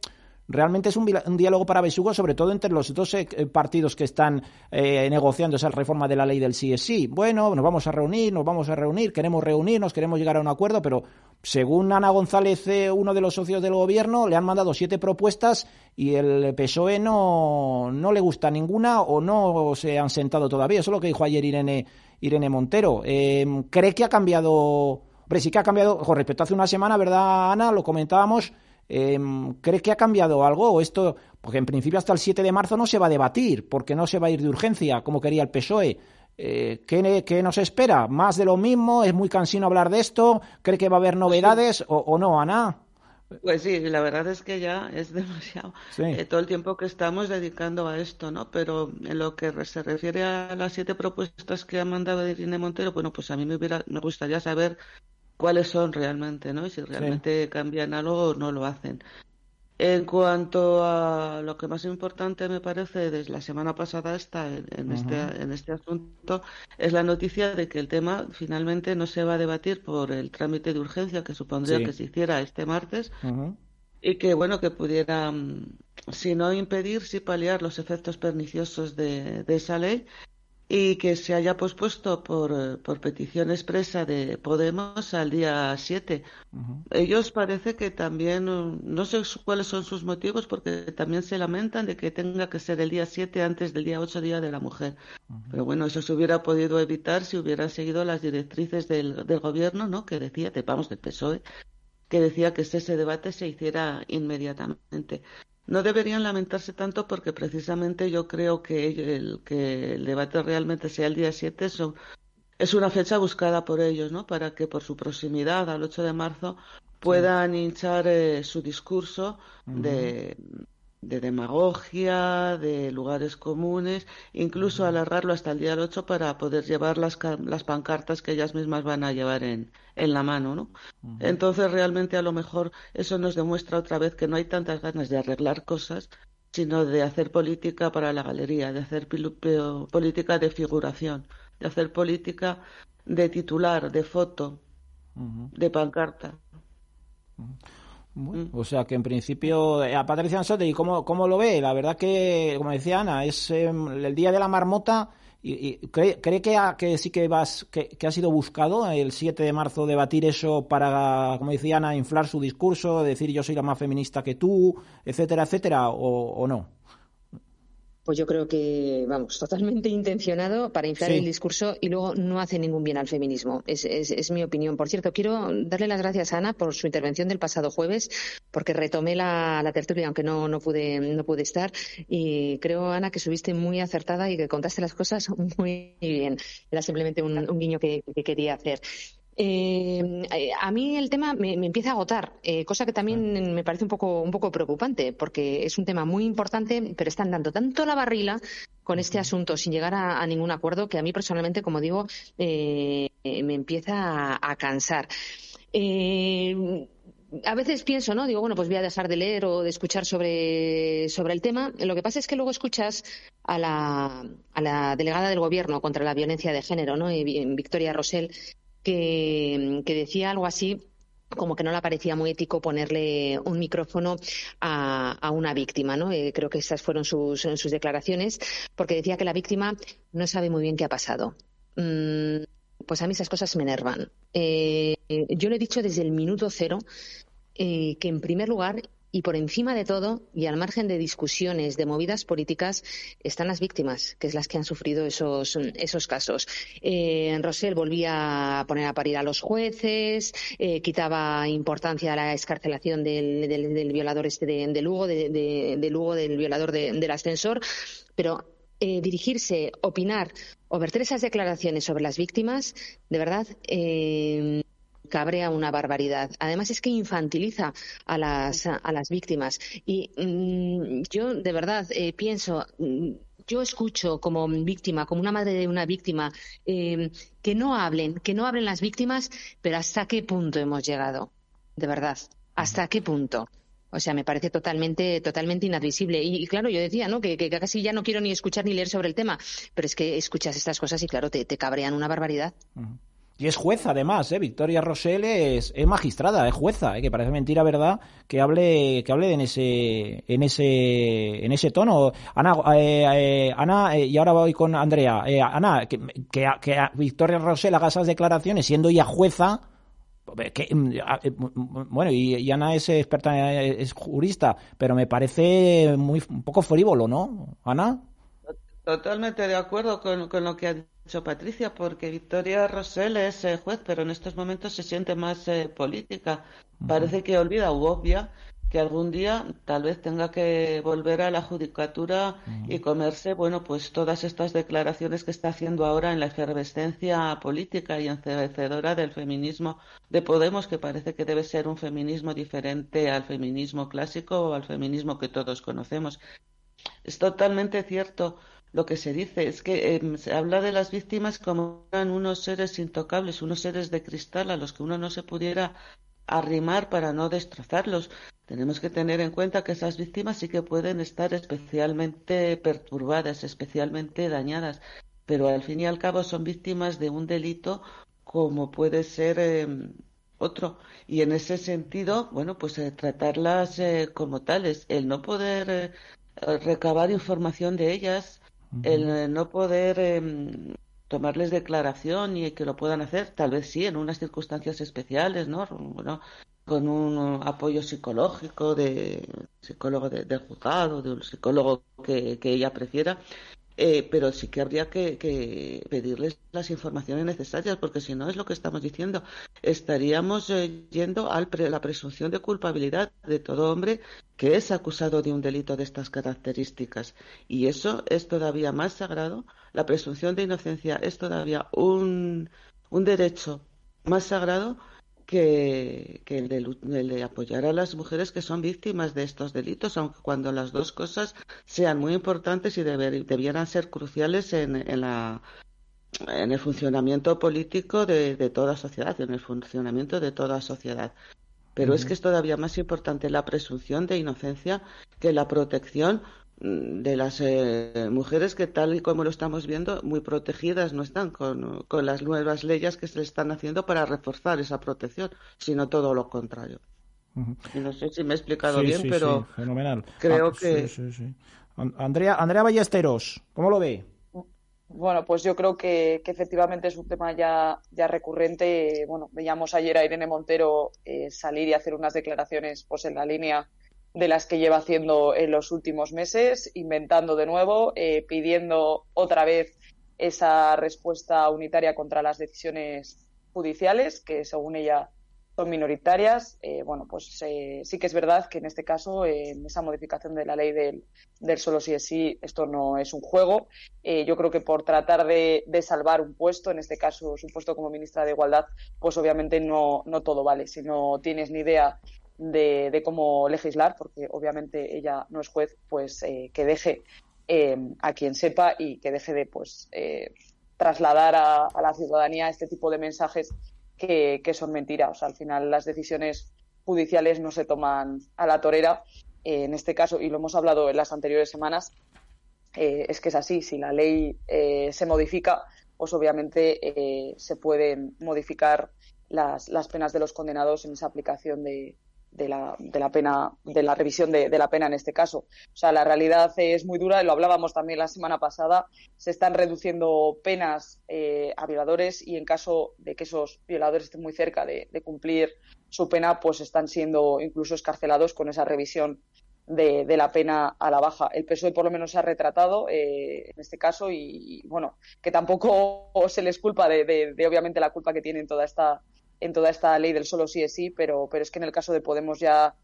realmente es un, diálogo para besugo, sobre todo entre los dos eh, partidos que están eh, negociando esa reforma de la ley del sí es sí. Bueno, nos vamos a reunir, nos vamos a reunir, queremos reunirnos, queremos llegar a un acuerdo, pero según Ana González, eh, uno de los socios del gobierno, le han mandado siete propuestas y el PSOE no, no le gusta ninguna o no se han sentado todavía. Eso es lo que dijo ayer Irene, Irene Montero. ¿Cree que ha cambiado? Hombre, sí que ha cambiado con respecto a hace una semana, ¿verdad, Ana? Lo comentábamos eh, ¿Cree que ha cambiado algo? ¿O esto, porque en principio hasta el 7 de marzo no se va a debatir, porque no se va a ir de urgencia, como quería el PSOE. Eh, ¿qué, nos espera? ¿Más de lo mismo? ¿Es muy cansino hablar de esto? ¿Cree que va a haber novedades o, no, Ana? Pues sí, la verdad es que ya es demasiado eh, todo el tiempo que estamos dedicando a esto, ¿no? Pero en lo que se refiere a las siete propuestas que ha mandado Irene Montero, bueno, pues a mí me, hubiera, me gustaría saber cuáles son realmente, ¿no? Y si realmente cambian algo o no lo hacen. En cuanto a lo que más importante me parece desde la semana pasada esta en, este, en este asunto es la noticia de que el tema finalmente no se va a debatir por el trámite de urgencia que supondría que se hiciera este martes y que bueno que pudiera mm, si no impedir si paliar los efectos perniciosos de esa ley y que se haya pospuesto por, por petición expresa de Podemos al día 7. Ellos parece que también, no sé cuáles son sus motivos, porque también se lamentan de que tenga que ser el día 7 antes del día 8, Día de la Mujer. Pero bueno, eso se hubiera podido evitar si hubiera seguido las directrices del, del gobierno, ¿no? Que decía, vamos, del PSOE, que decía que ese debate se hiciera inmediatamente no deberían lamentarse tanto porque precisamente yo creo que el, que el debate realmente sea el día 7 es una fecha buscada por ellos, ¿no? Para que por su proximidad al 8 de marzo puedan hinchar eh, su discurso de, de demagogia, de lugares comunes, incluso alargarlo hasta el día 8 para poder llevar las, las pancartas que ellas mismas van a llevar en, en la mano, ¿no? Entonces realmente a lo mejor eso nos demuestra otra vez que no hay tantas ganas de arreglar cosas, sino de hacer política para la galería, de hacer política de figuración, de hacer política de titular, de foto, de pancarta. Mm. O sea que en principio, eh, a Patricia Ansotti, ¿cómo, ¿cómo lo ve? La verdad que, como decía Ana, es em, el día de la marmota. Y, ¿Cree, cree que, que, sí que, vas, que, que, ha sido buscado el 7 de marzo debatir eso para, como decía Ana, inflar su discurso, decir yo soy la más feminista que tú, etcétera, etcétera, o no? Pues yo creo que, vamos, totalmente intencionado para inflar el discurso y luego no hace ningún bien al feminismo. Es, es, mi opinión. Por cierto, quiero darle las gracias a Ana por su intervención del pasado jueves, porque retomé la, tertulia, aunque no, no, pude, no pude estar. Y creo, Ana, que subiste muy acertada y que contaste las cosas muy bien. Era simplemente un, guiño que quería hacer. Eh, a mí el tema me, empieza a agotar, eh, cosa que también me parece un poco, un poco preocupante, porque es un tema muy importante, pero están dando tanto la barrila con este asunto sin llegar a, ningún acuerdo que a mí personalmente, como digo, eh, me empieza a, cansar. a veces pienso, ¿no? Digo, bueno, pues voy a dejar de leer o de escuchar sobre, sobre el tema. Lo que pasa es que luego escuchas a la, a la delegada del Gobierno contra la violencia de género, ¿no? Victoria Rosell, que, decía algo así como que no le parecía muy ético ponerle un micrófono a, una víctima, ¿no? Eh, creo que esas fueron sus, sus, declaraciones, porque decía que la víctima no sabe muy bien qué ha pasado. Mm, pues a mí esas cosas me enervan. Eh, yo le he dicho desde el minuto cero eh, que, en primer lugar, y por encima de todo, y al margen de discusiones, de movidas políticas, están las víctimas, que es las que han sufrido esos, esos casos. Eh, Rosell volvía a poner a parir a los jueces, eh, quitaba importancia a la escarcelación del, del, violador este de, Lugo, de, Lugo, del violador del ascensor, pero eh, dirigirse, opinar o esas declaraciones sobre las víctimas, de verdad, eh, cabrea una barbaridad. Además es que infantiliza a las, a las víctimas. Y mm, yo de verdad eh, pienso, mm, yo escucho como víctima, como una madre de una víctima, eh, que no hablen, que no hablen las víctimas, pero hasta qué punto hemos llegado, de verdad, hasta qué punto. O sea, me parece totalmente, totalmente inadmisible. Y, claro, yo decía, ¿no? Que, casi ya no quiero ni escuchar ni leer sobre el tema, pero es que escuchas estas cosas y claro, te, cabrean una barbaridad. Y es jueza, además, ¿eh? Victoria Rosell es, magistrada, es jueza, ¿eh? que parece mentira, ¿verdad? Que hable, que hable en ese, en ese, en ese tono. Ana, eh, eh Ana eh, y ahora voy con Andrea. Eh, Ana, que, que, que, Victoria Rosell haga esas declaraciones siendo ella jueza. Que, mm, bueno, y, Ana es experta, es jurista, pero me parece muy un poco frívolo, ¿no, Ana? Totalmente de acuerdo con, con lo que Patricia, porque Victoria Rosell es eh, juez, pero en estos momentos se siente más eh, política. Parece que olvida u obvia que algún día tal vez tenga que volver a la judicatura y comerse, bueno, pues todas estas declaraciones que está haciendo ahora en la efervescencia política y encedecedora del feminismo de Podemos, que parece que debe ser un feminismo diferente al feminismo clásico o al feminismo que todos conocemos. Es totalmente cierto lo que se dice, es que em, se habla de las víctimas como eran unos seres intocables, unos seres de cristal a los que uno no se pudiera arrimar para no destrozarlos. Tenemos que tener en cuenta que esas víctimas sí que pueden estar especialmente perturbadas, especialmente dañadas, pero al fin y al cabo son víctimas de un delito como puede ser em, otro. Y en ese sentido, bueno, pues eh, tratarlas eh, como tales, el no poder eh, recabar información de ellas, el no poder em, tomarles declaración y que lo puedan hacer, tal vez sí, en unas circunstancias especiales, ¿no? Bueno, con un apoyo psicológico de psicólogo de, del juzgado, de un psicólogo que, ella prefiera, eh, pero sí que habría que, pedirles las informaciones necesarias, porque si no es lo que estamos diciendo, estaríamos eh, yendo a la presunción de culpabilidad de todo hombre que es acusado de un delito de estas características. Y eso es todavía más sagrado, la presunción de inocencia es todavía un, un derecho más sagrado que, el, de, apoyar a las mujeres que son víctimas de estos delitos, aunque cuando las dos cosas sean muy importantes y debieran ser cruciales en, en, la, en el funcionamiento político de, toda sociedad, en el funcionamiento de toda sociedad. Pero es que es todavía más importante la presunción de inocencia que la protección de las eh, mujeres que tal y como lo estamos viendo muy protegidas no están con, las nuevas leyes que se le están haciendo para reforzar esa protección, sino todo lo contrario. no sé si me he explicado bien, pero fenomenal. creo ah, que... Andrea, Andrea Ballesteros, ¿cómo lo ve? Bueno, pues yo creo que, efectivamente es un tema ya, ya recurrente. Bueno, veíamos ayer a Irene Montero eh, salir y hacer unas declaraciones pues en la línea de las que lleva haciendo en los últimos meses, inventando de nuevo, eh, pidiendo otra vez esa respuesta unitaria contra las decisiones judiciales, que según ella son minoritarias. Eh, bueno, pues eh, sí que es verdad que en este caso, en esa modificación de la ley del, del, solo sí es sí, esto no es un juego. yo creo que por tratar de, de, salvar un puesto, en este caso su puesto como ministra de Igualdad, pues obviamente no, no todo vale. Si no tienes ni idea de, cómo legislar, porque obviamente ella no es juez, pues eh, que deje eh, a quien sepa y que deje de pues eh, trasladar a, la ciudadanía este tipo de mensajes que, son mentiras. Al final las decisiones judiciales no se toman a la torera. en este caso, y lo hemos hablado en las anteriores semanas, es que es así. Si la ley se modifica, pues obviamente se pueden modificar las, las penas de los condenados en esa aplicación de, de la, de la pena, de la revisión de, la pena en este caso. O sea, la realidad es muy dura, y lo hablábamos también la semana pasada, se están reduciendo penas eh, a violadores y en caso de que esos violadores estén muy cerca de, cumplir su pena, pues están siendo incluso escarcelados con esa revisión de, la pena a la baja. El PSOE por lo menos se ha retratado eh, en este caso y, bueno, que tampoco se les culpa de, de, obviamente la culpa que tienen toda esta en toda esta ley del solo sí es sí, pero, pero es que en el caso de Podemos ya,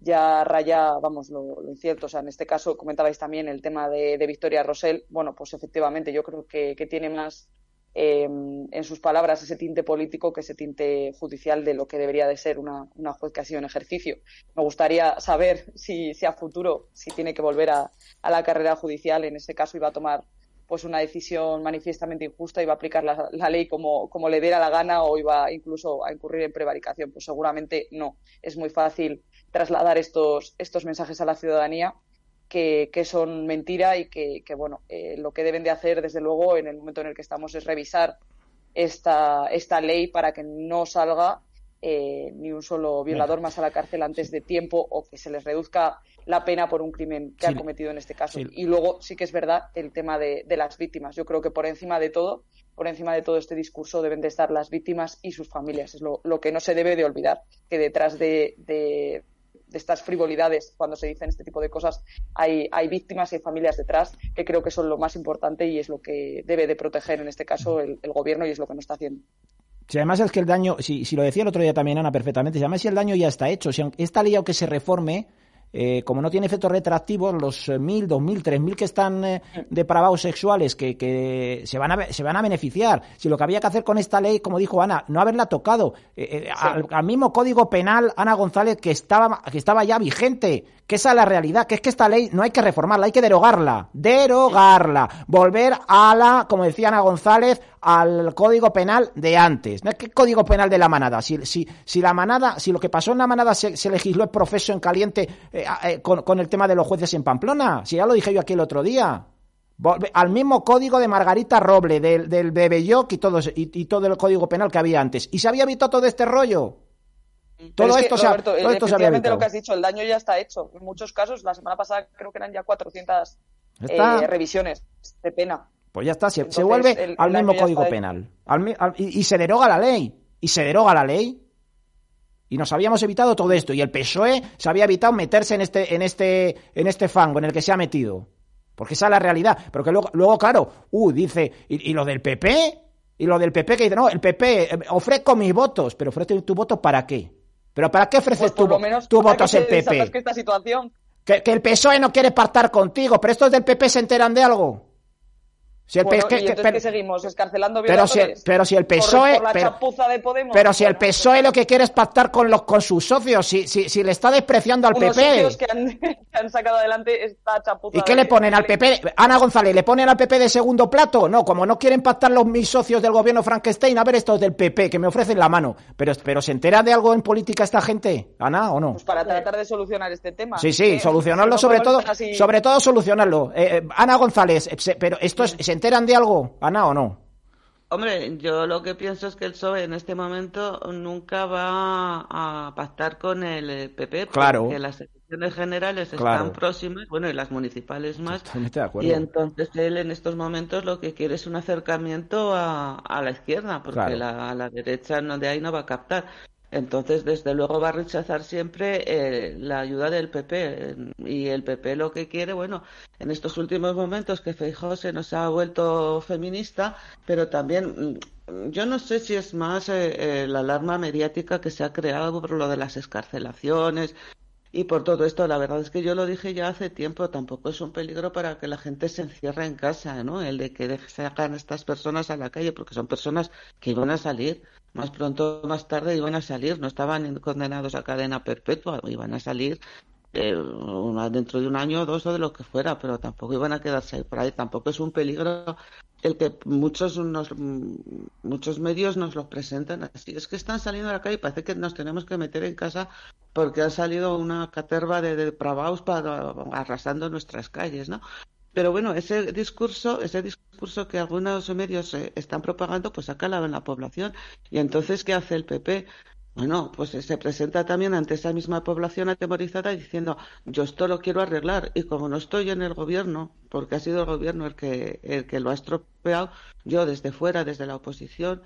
ya raya, vamos, lo, incierto. O sea, en este caso comentabais también el tema de, Victoria Rosell. Bueno, pues efectivamente yo creo que, tiene más eh, en sus palabras ese tinte político que ese tinte judicial de lo que debería de ser una, una juez que ha sido en ejercicio. Me gustaría saber si, si a futuro, si tiene que volver a, a la carrera judicial, en este caso iba a tomar pues una decisión manifiestamente injusta va a aplicar la, ley como, como, le diera la gana o iba incluso a incurrir en prevaricación. Pues seguramente no. Es muy fácil trasladar estos, estos mensajes a la ciudadanía que, que son mentira y que, que bueno, eh, lo que deben de hacer, desde luego, en el momento en el que estamos es revisar esta, esta ley para que no salga eh, ni un solo violador más a la cárcel antes de tiempo o que se les reduzca la pena por un crimen que ha cometido en este caso. Y luego sí que es verdad el tema de, las víctimas. Yo creo que por encima de todo, por encima de todo este discurso deben de estar las víctimas y sus familias. Es lo, que no se debe de olvidar, que detrás de, estas frivolidades, cuando se dicen este tipo de cosas, hay, hay víctimas y familias detrás, que creo que son lo más importante y es lo que debe de proteger en este caso el, el gobierno y es lo que no está haciendo. Si además es que el daño, si, si lo decía el otro día también Ana perfectamente, si además si el daño ya está hecho, si esta ley aunque se reforme, eh, como no tiene efectos retroactivos, los eh, mil, dos mil, tres mil que están eh, depravados sexuales que, que, se, van a, se van a beneficiar. Si lo que había que hacer con esta ley, como dijo Ana, no haberla tocado, al, mismo código penal, Ana González, que estaba, que estaba ya vigente, que esa es la realidad, que es que esta ley no hay que reformarla, hay que derogarla, derogarla, volver a la, como decía Ana González, al código penal de antes. No es que código penal de la manada. Si, si, si la manada, si lo que pasó en la manada se, legisló el profeso en caliente eh, eh, con, el tema de los jueces en Pamplona, si ya lo dije yo aquí el otro día. Al mismo código de Margarita Roble, del, del y todo, y, todo el código penal que había antes. Y se había evitado todo este rollo. Todo esto, se, todo esto se lo que has dicho, el daño ya está hecho. En muchos casos, la semana pasada creo que eran ya 400 eh, revisiones de pena. Pues ya está, se, vuelve al mismo código penal. y, se deroga la ley. Y se deroga la ley. Y nos habíamos evitado todo esto. Y el PSOE se había evitado meterse en este, en este, en este fango en el que se ha metido. Porque esa es la realidad. Pero que luego, luego claro, uh, dice, ¿y, lo del PP? Y lo del PP que dice, no, el PP, eh, ofrezco mis votos. Pero ofrece tu voto para qué? ¿Pero para qué ofreces pues tu, votos el PP? Que, esta situación... que, que el PSOE no quiere pactar contigo, pero estos del PP se enteran de algo. Si el ¿y seguimos? ¿Escarcelando pero si, pero si el PSOE... pero, si el PSOE lo que quiere es pactar con los con sus socios, si, si, si le está despreciando al PP... que han, sacado adelante esta chapuza ¿Y qué le ponen al PP? Ana González, ¿le ponen al PP de segundo plato? No, como no quieren pactar los mis socios del gobierno Frankenstein, a ver estos del PP, que me ofrecen la mano. Pero, pero ¿se entera de algo en política esta gente, Ana, o no? Pues para tratar de solucionar este tema. Sí, sí, solucionarlo sobre todo, sobre todo solucionarlo. Eh, eh, Ana González, eh, pero esto es enteran de algo, Ana, o no? Hombre, yo lo que pienso es que el PSOE en este momento nunca va a pactar con el PP, porque las elecciones generales están próximas, bueno, y las municipales más. Y entonces él en estos momentos lo que quiere es un acercamiento a, la izquierda, porque la, la derecha no, de ahí no va a captar. Entonces, desde luego va a rechazar siempre eh, la ayuda del PP. Y el PP lo que quiere, bueno, en estos últimos momentos que Feijóo se nos ha vuelto feminista, pero también mm, yo no sé si es más eh, eh, la alarma mediática que se ha creado por lo de las escarcelaciones y por todo esto. La verdad es que yo lo dije ya hace tiempo, tampoco es un peligro para que la gente se encierre en casa, ¿no? El de que a estas personas a la calle, porque son personas que iban a salir más pronto o más tarde iban a salir, no estaban condenados a cadena perpetua, iban a salir eh, dentro de un año o dos o de lo que fuera, pero tampoco iban a quedarse ahí por ahí. Tampoco es un peligro el que muchos, muchos medios nos lo presentan así. Es que están saliendo a la calle parece que nos tenemos que meter en casa porque ha salido una caterva de depravados para, arrasando nuestras calles, ¿no? Pero bueno, ese discurso, ese discurso que algunos medios eh, están propagando, pues ha calado en la población. Y entonces, ¿qué hace el PP? Bueno, pues se presenta también ante esa misma población atemorizada diciendo, yo esto lo quiero arreglar y como no estoy en el gobierno, porque ha sido el gobierno el que, el que lo ha estropeado, yo desde fuera, desde la oposición,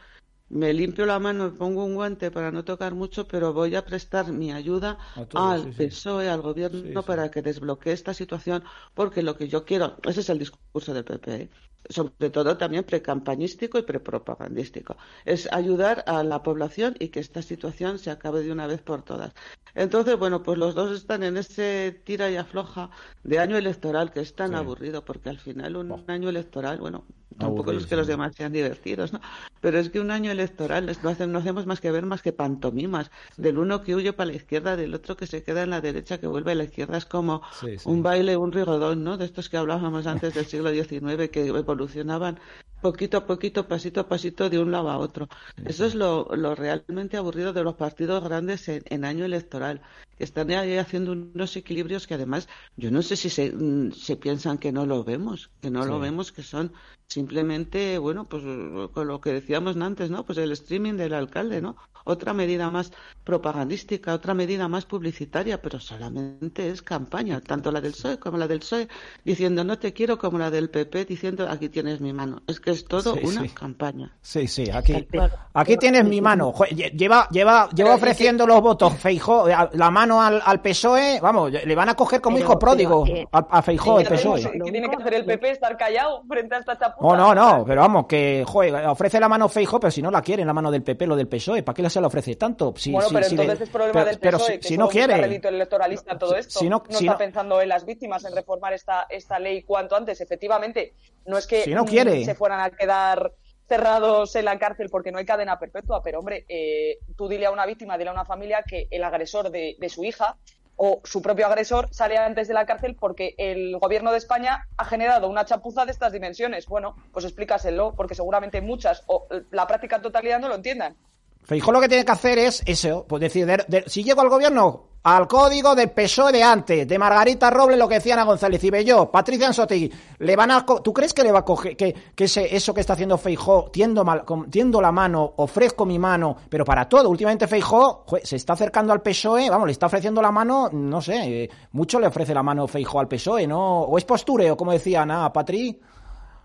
me limpio la mano, me pongo un guante para no tocar mucho, pero voy a prestar mi ayuda al PSOE, al gobierno, para que desbloquee esta situación, porque lo que yo quiero, ese es el discurso del PP, ¿eh? sobre todo también precampañístico y prepropagandístico, es ayudar a la población y que esta situación se acabe de una vez por todas. Entonces, bueno, pues los dos están en ese tira y afloja de año electoral que es tan aburrido, porque al final un año electoral, bueno, tampoco es que los demás sean divertidos, ¿no? Pero es que un año electoral no, no hacemos más que ver más que pantomimas, del uno que huye para la izquierda, del otro que se queda en la derecha, que vuelve a la izquierda, es como un baile, un rigodón, ¿no? De estos que hablábamos antes del siglo XIX, que evolucionaban poquito a poquito, pasito a pasito, de un lado a otro. Eso es lo, lo, realmente aburrido de los partidos grandes en, año electoral, que están ahí haciendo unos equilibrios que además yo no sé si se, mm, se piensan que no lo vemos, que no lo vemos, que son simplemente, bueno, pues con lo que decíamos antes, ¿no? Pues el streaming del alcalde, ¿no? Otra medida más propagandística, otra medida más publicitaria, pero solamente es campaña, tanto la del PSOE como la del PSOE, diciendo no te quiero, como la del PP diciendo aquí tienes mi mano. Es que es todo una campaña. Sí, sí, aquí, aquí tienes mi mano. Lleva, lleva, lleva ofreciendo los votos Feijó, la mano al, al, PSOE, vamos, le van a coger como hijo pródigo a, a Feijó el PSOE. ¿Qué tiene que hacer el PP? Estar callado frente a esta chapa No, no, no, pero vamos, que joder, ofrece la mano Feijo, pero si no la quiere, la mano del PP, lo del PSOE, ¿para qué se la ofrece tanto? Si, bueno, si, pero si entonces le- es problema pero- del pero PSOE, si, que si no quiere. electoralista todo esto. Si no- no si está no- pensando en las víctimas, en reformar esta, esta ley cuanto antes. Efectivamente, no es que Si no quiere. se fueran a quedar cerrados en la cárcel porque no hay cadena perpetua, pero hombre, eh, tú dile a una víctima, dile a una familia que el agresor de, de su hija o su propio agresor sale antes de la cárcel porque el gobierno de España ha generado una chapuza de estas dimensiones. Bueno, pues explícaselo, porque seguramente muchas o la práctica totalidad no lo entiendan. Feijóo lo que tiene que hacer es eso, pues decir, de- si llego al gobierno, al código del PSOE de antes, de Margarita Robles, lo que decía Ana González y Belló, Patricia Ansotegui, le van a, ¿tú crees que le va a coger, que, que ese, eso que está haciendo Feijó, tiendo, mal- tiendo la mano, ofrezco mi mano, pero para todo, últimamente Feijó se está acercando al PSOE, vamos, le está ofreciendo la mano, no sé, eh, mucho le ofrece la mano Feijó al PSOE, ¿no? O es postureo, como decía Ana, Patri.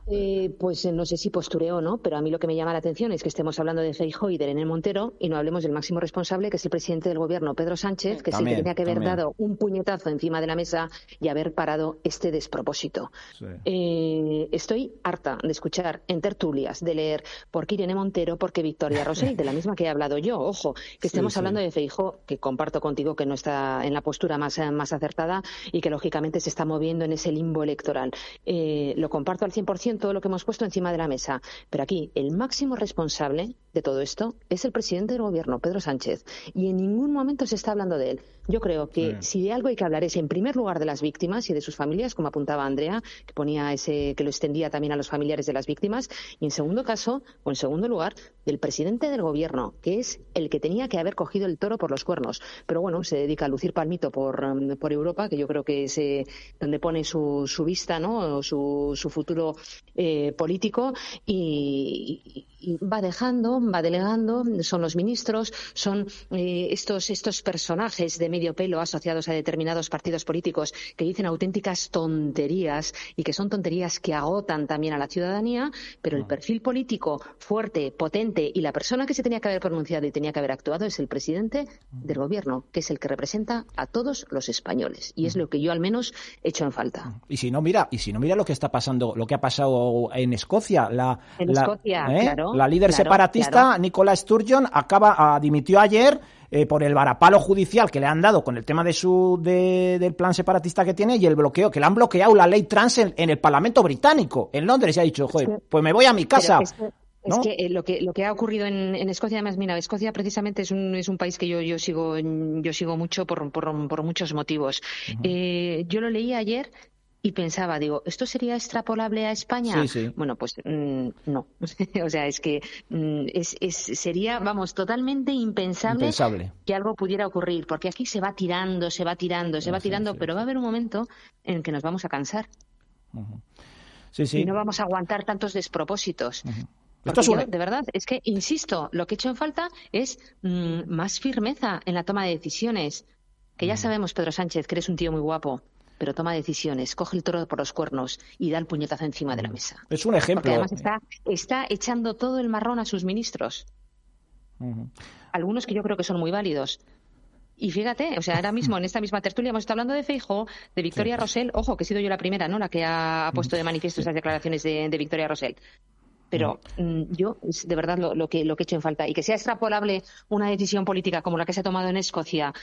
Eh, pues eh, no sé si postureo o no, pero a mí lo que me llama la atención es que estemos hablando de Feijóo y de Irene Montero y no hablemos del máximo responsable, que es el presidente del gobierno, Pedro Sánchez, que También, sí que tenía que haber también. dado un puñetazo encima de la mesa y haber parado este despropósito. Eh, estoy harta de escuchar en tertulias, de leer por qué Irene Montero, por qué Victoria Rosell, de la misma que he hablado yo. Ojo, que estemos sí. hablando de Feijóo, que comparto contigo que no está en la postura más, más acertada y que lógicamente se está moviendo en ese limbo electoral. Eh, lo comparto al 100% todo lo que hemos puesto encima de la mesa. Pero aquí el máximo responsable de todo esto es el presidente del gobierno, Pedro Sánchez. Y en ningún momento se está hablando de él. Yo creo que si de algo hay que hablar es en primer lugar de las víctimas y de sus familias, como apuntaba Andrea, que ponía ese, que lo extendía también a los familiares de las víctimas, y en segundo caso, o en segundo lugar, del presidente del gobierno, que es el que tenía que haber cogido el toro por los cuernos. Pero bueno, se dedica a lucir palmito por, um, por Europa, que yo creo que es eh, donde pone su, su vista, ¿no? O su, su futuro eh, político y, va dejando, va delegando, son los ministros, son eh, estos, estos personajes de medio pelo asociados a determinados partidos políticos que dicen auténticas tonterías y que son tonterías que agotan también a la ciudadanía, pero el perfil político fuerte, potente y la persona que se tenía que haber pronunciado y tenía que haber actuado es el presidente del gobierno, que es el que representa a todos los españoles. Y es lo que yo al menos echo en falta. Y si no, mira, y si no, mira lo que está pasando, lo que ha pasado en Escocia. La, En la, Escocia, ¿eh? claro, la líder claro, separatista, claro. Nicola Sturgeon, acaba, ah, dimitió ayer eh, por el varapalo judicial que le han dado con el tema de su de- del plan separatista que tiene y el bloqueo, que le han bloqueado la ley trans en, en el Parlamento británico, en Londres, y ha dicho, joder, pues me voy a mi casa. Es que eh, lo que lo que ha ocurrido en, en Escocia, además, mira, Escocia precisamente es un, es un país que yo, yo sigo yo sigo mucho por, por, por muchos motivos. Eh, yo lo leí ayer y pensaba, digo, ¿esto sería extrapolable a España? Sí, sí. Bueno, pues mm, no. o sea, es que mm, es, es, sería, vamos, totalmente impensable, Impensable. que algo pudiera ocurrir, porque aquí se va tirando, se va tirando, se va Sí, tirando, pero va a haber un momento en el que nos vamos a cansar Sí, sí. y no vamos a aguantar tantos despropósitos. Porque yo, de verdad, es que, insisto, lo que he hecho en falta es mm, más firmeza en la toma de decisiones. Que ya sabemos, Pedro Sánchez, que eres un tío muy guapo, pero toma decisiones, coge el toro por los cuernos y da el puñetazo encima de la mesa. Es un Porque ejemplo. además está, está echando todo el marrón a sus ministros. Algunos que yo creo que son muy válidos. Y fíjate, o sea, ahora mismo en esta misma tertulia hemos estado hablando de Feijo, de Victoria Rosell, ojo, que he sido yo la primera, ¿no? La que ha puesto de manifiesto esas declaraciones de, de Victoria Rosell. Pero mm, yo, es de verdad, lo, lo que, lo que he hecho en falta. Y que sea extrapolable una decisión política como la que se ha tomado en Escocia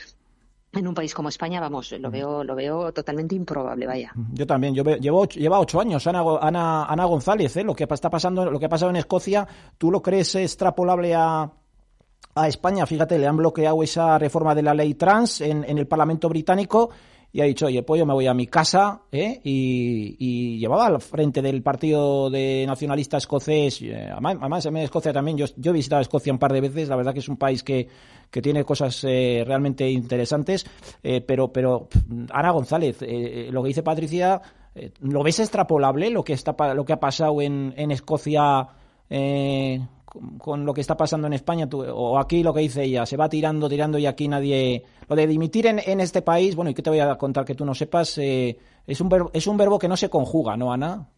en un país como España, vamos, lo veo, lo veo totalmente improbable, vaya. Yo también, yo ve- llevo ocho, lleva ocho años Ana, Ana, Ana González, ¿eh? lo que está pasando, lo que ha pasado en Escocia, ¿tú lo crees extrapolable a, a España? Fíjate, le han bloqueado esa reforma de la ley trans en, en el Parlamento británico y ha dicho, oye, pues yo me voy a mi casa, ¿eh? y, y llevaba al frente del partido de nacionalista escocés, eh, además, en Escocia también, yo, yo he visitado Escocia un par de veces, la verdad que es un país que, que tiene cosas eh, realmente interesantes, eh, pero, pero Ana González, eh, lo que dice Patricia, ¿lo ves extrapolable lo que, está, lo que ha pasado en, en Escocia? Con, lo que está pasando en España, tú- o aquí lo que dice ella, se va tirando, tirando y aquí nadie... Lo de dimitir en, en este país, bueno, y que te voy a contar que tú no sepas, eh, es, un verbo, es un verbo que no se conjuga, ¿no, Ana?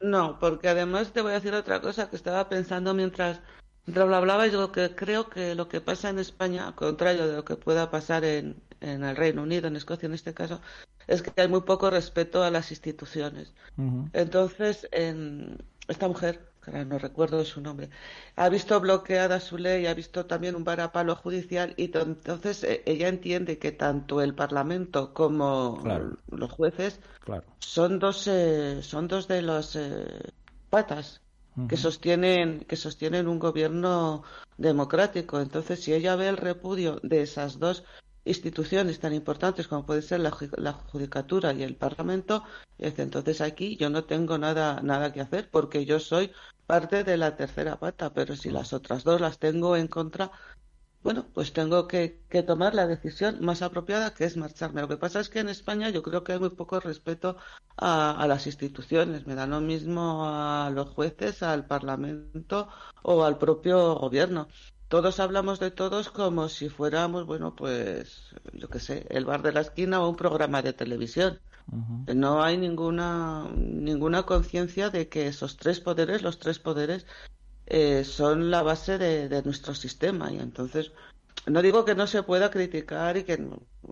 No, porque además te voy a decir otra cosa que estaba pensando mientras Raúl hablaba y digo que creo que lo que pasa en España, al contrario de lo que pueda pasar en, en el Reino Unido, en Escocia en este caso, es que hay muy poco respeto a las instituciones. Entonces, en, esta mujer, no recuerdo su nombre, ha visto bloqueada su ley, ha visto también un varapalo judicial y entonces eh, ella entiende que tanto el Parlamento como los jueces son dos eh, son dos de las eh, patas que sostienen que sostienen un gobierno democrático. Entonces, si ella ve el repudio de esas dos instituciones tan importantes como puede ser la, judicatura y el Parlamento, entonces aquí yo no tengo nada nada que hacer porque yo soy parte de la tercera pata, pero si las otras dos las tengo en contra, bueno, pues tengo que, tomar la decisión más apropiada, que es marcharme. Lo que pasa es que en España yo creo que hay muy poco respeto a, las instituciones. Me da lo mismo a los jueces, al Parlamento o al propio gobierno. Todos hablamos de todos como si fuéramos, bueno, pues, yo qué sé, el bar de la esquina o un programa de televisión. No hay ninguna, ninguna conciencia de que esos tres poderes, los tres poderes, eh, son la base de, nuestro sistema. Y entonces, no digo que no se pueda criticar y que,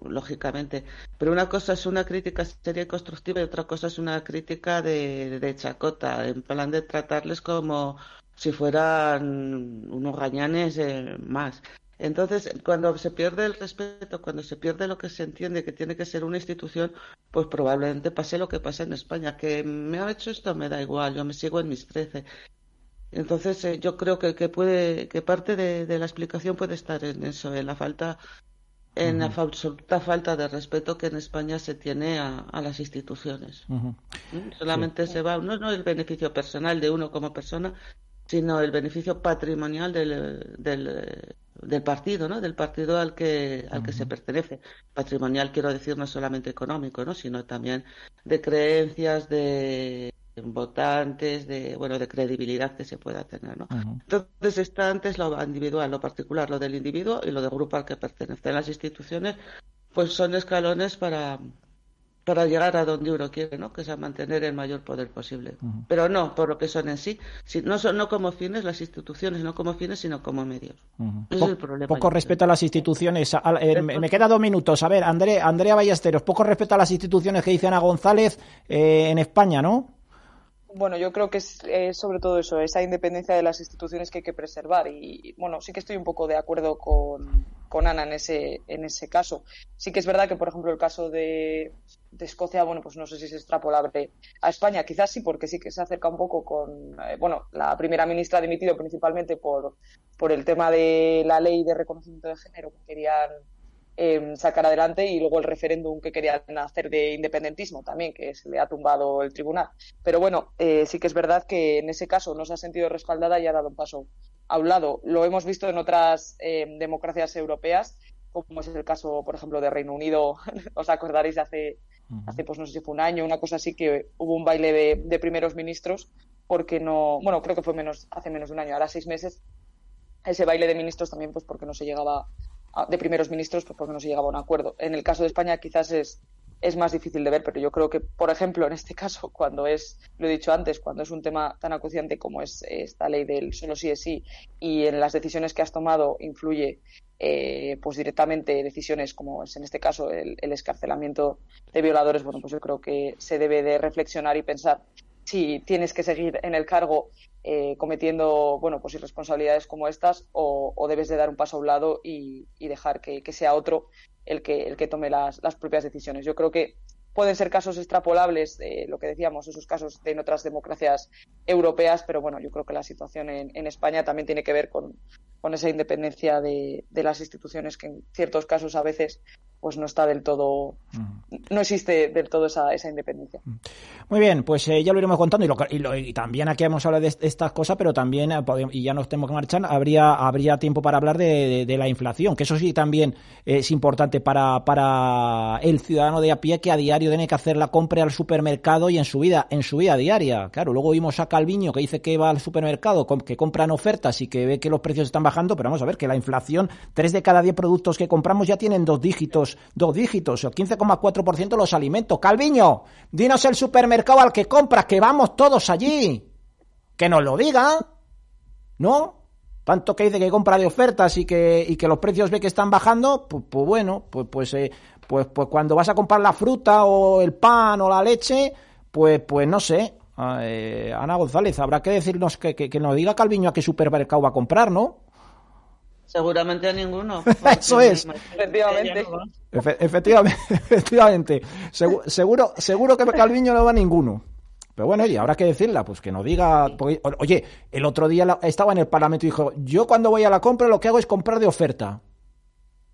lógicamente, pero una cosa es una crítica seria y constructiva y otra cosa es una crítica de, de chacota, en plan de tratarles como si fueran unos gañanes eh, más. Entonces, cuando se pierde el respeto, cuando se pierde lo que se entiende que tiene que ser una institución, pues probablemente pase lo que pasa en España, que me ha hecho esto, me da igual, yo me sigo en mis trece. Entonces, eh, yo creo que, que, puede, que parte de, la explicación puede estar en eso, en la falta, en la absoluta falta de respeto que en España se tiene a, las instituciones. ¿Mm? Solamente se va, no, no el beneficio personal de uno como persona, sino el beneficio patrimonial del, del, del partido, ¿no? Del partido al que, al que se pertenece. Patrimonial quiero decir no solamente económico, ¿no? Sino también de creencias, de votantes, de bueno, de credibilidad que se pueda tener, ¿no? Entonces está antes lo individual, lo particular, lo del individuo y lo del grupo al que pertenecen las instituciones, pues son escalones para para llegar a donde uno quiere, ¿no? que es a mantener el mayor poder posible. Pero no por lo que son en sí, no son no como fines las instituciones, no como fines, sino como medios. es el problema. Poco respeto a las instituciones. Eh, me, queda dos minutos. A ver, André, Andrea Ballesteros, poco respeto a las instituciones que dice Ana González eh, en España, ¿no? Bueno, yo creo que es, sobre todo eso, esa independencia de las instituciones que hay que preservar. Y bueno, sí que estoy un poco de acuerdo con, con Ana en ese, en ese caso. Sí que es verdad que, por ejemplo, el caso de, de Escocia, bueno, pues no sé si es extrapolable a España, quizás sí, porque sí que se acerca un poco con, eh, bueno, la primera ministra ha dimitido principalmente por, por el tema de la ley de reconocimiento de género que querían em, sacar adelante y luego el referéndum que querían hacer de independentismo también, que se le ha tumbado el tribunal. Pero bueno, eh, sí que es verdad que en ese caso no se ha sentido respaldada y ha dado un paso a un lado. Lo hemos visto en otras em, democracias europeas como es el caso, por ejemplo, de Reino Unido, os acordaréis de hace hace pues no sé si fue un año, una cosa así, que hubo un baile de, primeros ministros porque no, bueno, creo que fue menos, hace menos de un año, ahora seis meses, ese baile de ministros también pues porque no se llegaba, de primeros ministros pues porque no se llegaba a un acuerdo. En el caso de España quizás es, es más difícil de ver, pero yo creo que, por ejemplo, en este caso, cuando es, lo he dicho antes, cuando es un tema tan acuciante como es esta ley del solo sí es sí y en las decisiones que has tomado influye eh, pues directamente decisiones como es en este caso el, escarcelamiento de violadores, bueno, pues yo creo que se debe de reflexionar y pensar si tienes que seguir en el cargo eh, cometiendo, bueno, pues irresponsabilidades como estas o, debes de dar un paso a un lado y, dejar que, sea otro el que, el que tome las, las propias decisiones. Yo creo que pueden ser casos extrapolables, eh, lo que decíamos, esos casos de en otras democracias europeas, pero bueno, yo creo que la situación en, en España también tiene que ver con, con esa independencia de, de, las instituciones que en ciertos casos a veces pues no está del todo, no existe del todo esa, esa independencia. Muy bien, pues eh, ya lo iremos contando y, y, también aquí hemos hablado de, estas cosas, pero también, eh, y ya nos tenemos que marchar, habría, habría tiempo para hablar de, de, la inflación, que eso sí también es importante para, para el ciudadano de a pie que a diario tiene que hacer la compra al supermercado y en su vida, en su vida diaria. Claro, luego vimos a Calviño que dice que va al supermercado, que compran ofertas y que ve que los precios están bajando, pero vamos a ver que la inflación, tres de cada diez productos que compramos ya tienen dos dígitos dos, dígitos, el 15,4% los alimentos. Calviño, dinos el supermercado al que compras, que vamos todos allí. Que nos lo diga, ¿no? Tanto que dice que compra de ofertas y que, y que los precios ve que están bajando, pues, pues bueno, pues, pues, eh, pues, pues cuando vas a comprar la fruta o el pan o la leche, pues, pues no sé, eh, Ana González, habrá que decirnos que, que, nos diga Calviño a qué supermercado va a comprar, ¿no? Seguramente a ninguno. Eso es. Efectivamente. efectivamente, efectivamente. Seguro, seguro, que Calviño no va a ninguno. Pero bueno, oye, habrá que decirla, pues que no diga. oye, el otro día estaba en el Parlamento y dijo: Yo cuando voy a la compra lo que hago es comprar de oferta.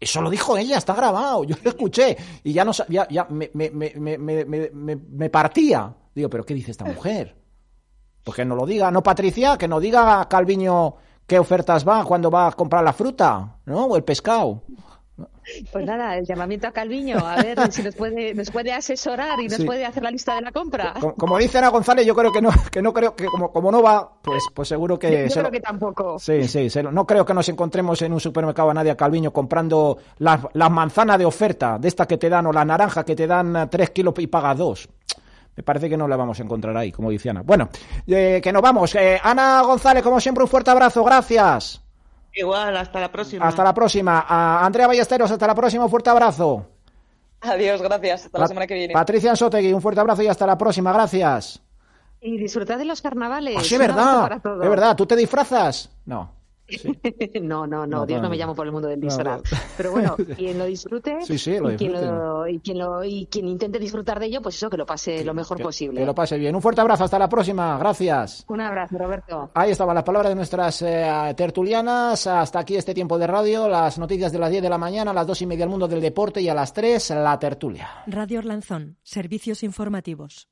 Eso lo dijo ella, está grabado, yo lo escuché y ya no ya, ya me, me, me, me, partía. Digo, pero ¿qué dice esta mujer? Pues que no lo diga, no Patricia, que no diga Calviño qué ofertas va cuando va a comprar la fruta, ¿no? O el pescado. Pues nada, el llamamiento a Calviño, a ver si nos puede, nos puede asesorar y nos puede hacer la lista de la compra. Como, dice Ana González, yo creo que no, que no creo que como, como no va, pues, pues seguro que. Yo creo que tampoco. Sí, sí, no creo que nos encontremos en un supermercado a nadie a Calviño comprando las la manzanas de oferta, de esta que te dan, o la naranja que te dan tres kilos y pagas dos. Me parece que no la vamos a encontrar ahí, como dice Ana. Bueno, eh, que nos vamos. Eh, Ana González, como siempre, un fuerte abrazo. Gracias. Igual, hasta la próxima. Hasta la próxima. A Andrea Ballesteros, hasta la próxima. Un fuerte abrazo. Adiós, gracias. Hasta la semana que viene. Patricia Ansotegui, un fuerte abrazo y hasta la próxima. Gracias. Y disfrutad de los carnavales. Ah, sí, es verdad. Es verdad. ¿Tú te disfrazas? No. no, no, no, Dios no, me llamo por el mundo del disfraz. Pero bueno, quien lo disfrute, y, quien lo, y, quien lo, y quien intente disfrutar de ello, pues eso, que lo pase lo mejor posible. Que lo pase bien. Un fuerte abrazo, hasta la próxima. Gracias. Un abrazo, Roberto. Ahí estaban las palabras de nuestras eh, tertulianas. Hasta aquí este tiempo de radio. Las noticias de las 10 de la mañana, a las 2 y media el mundo del deporte y a las 3 la tertulia. Radio Orlanzón, servicios informativos.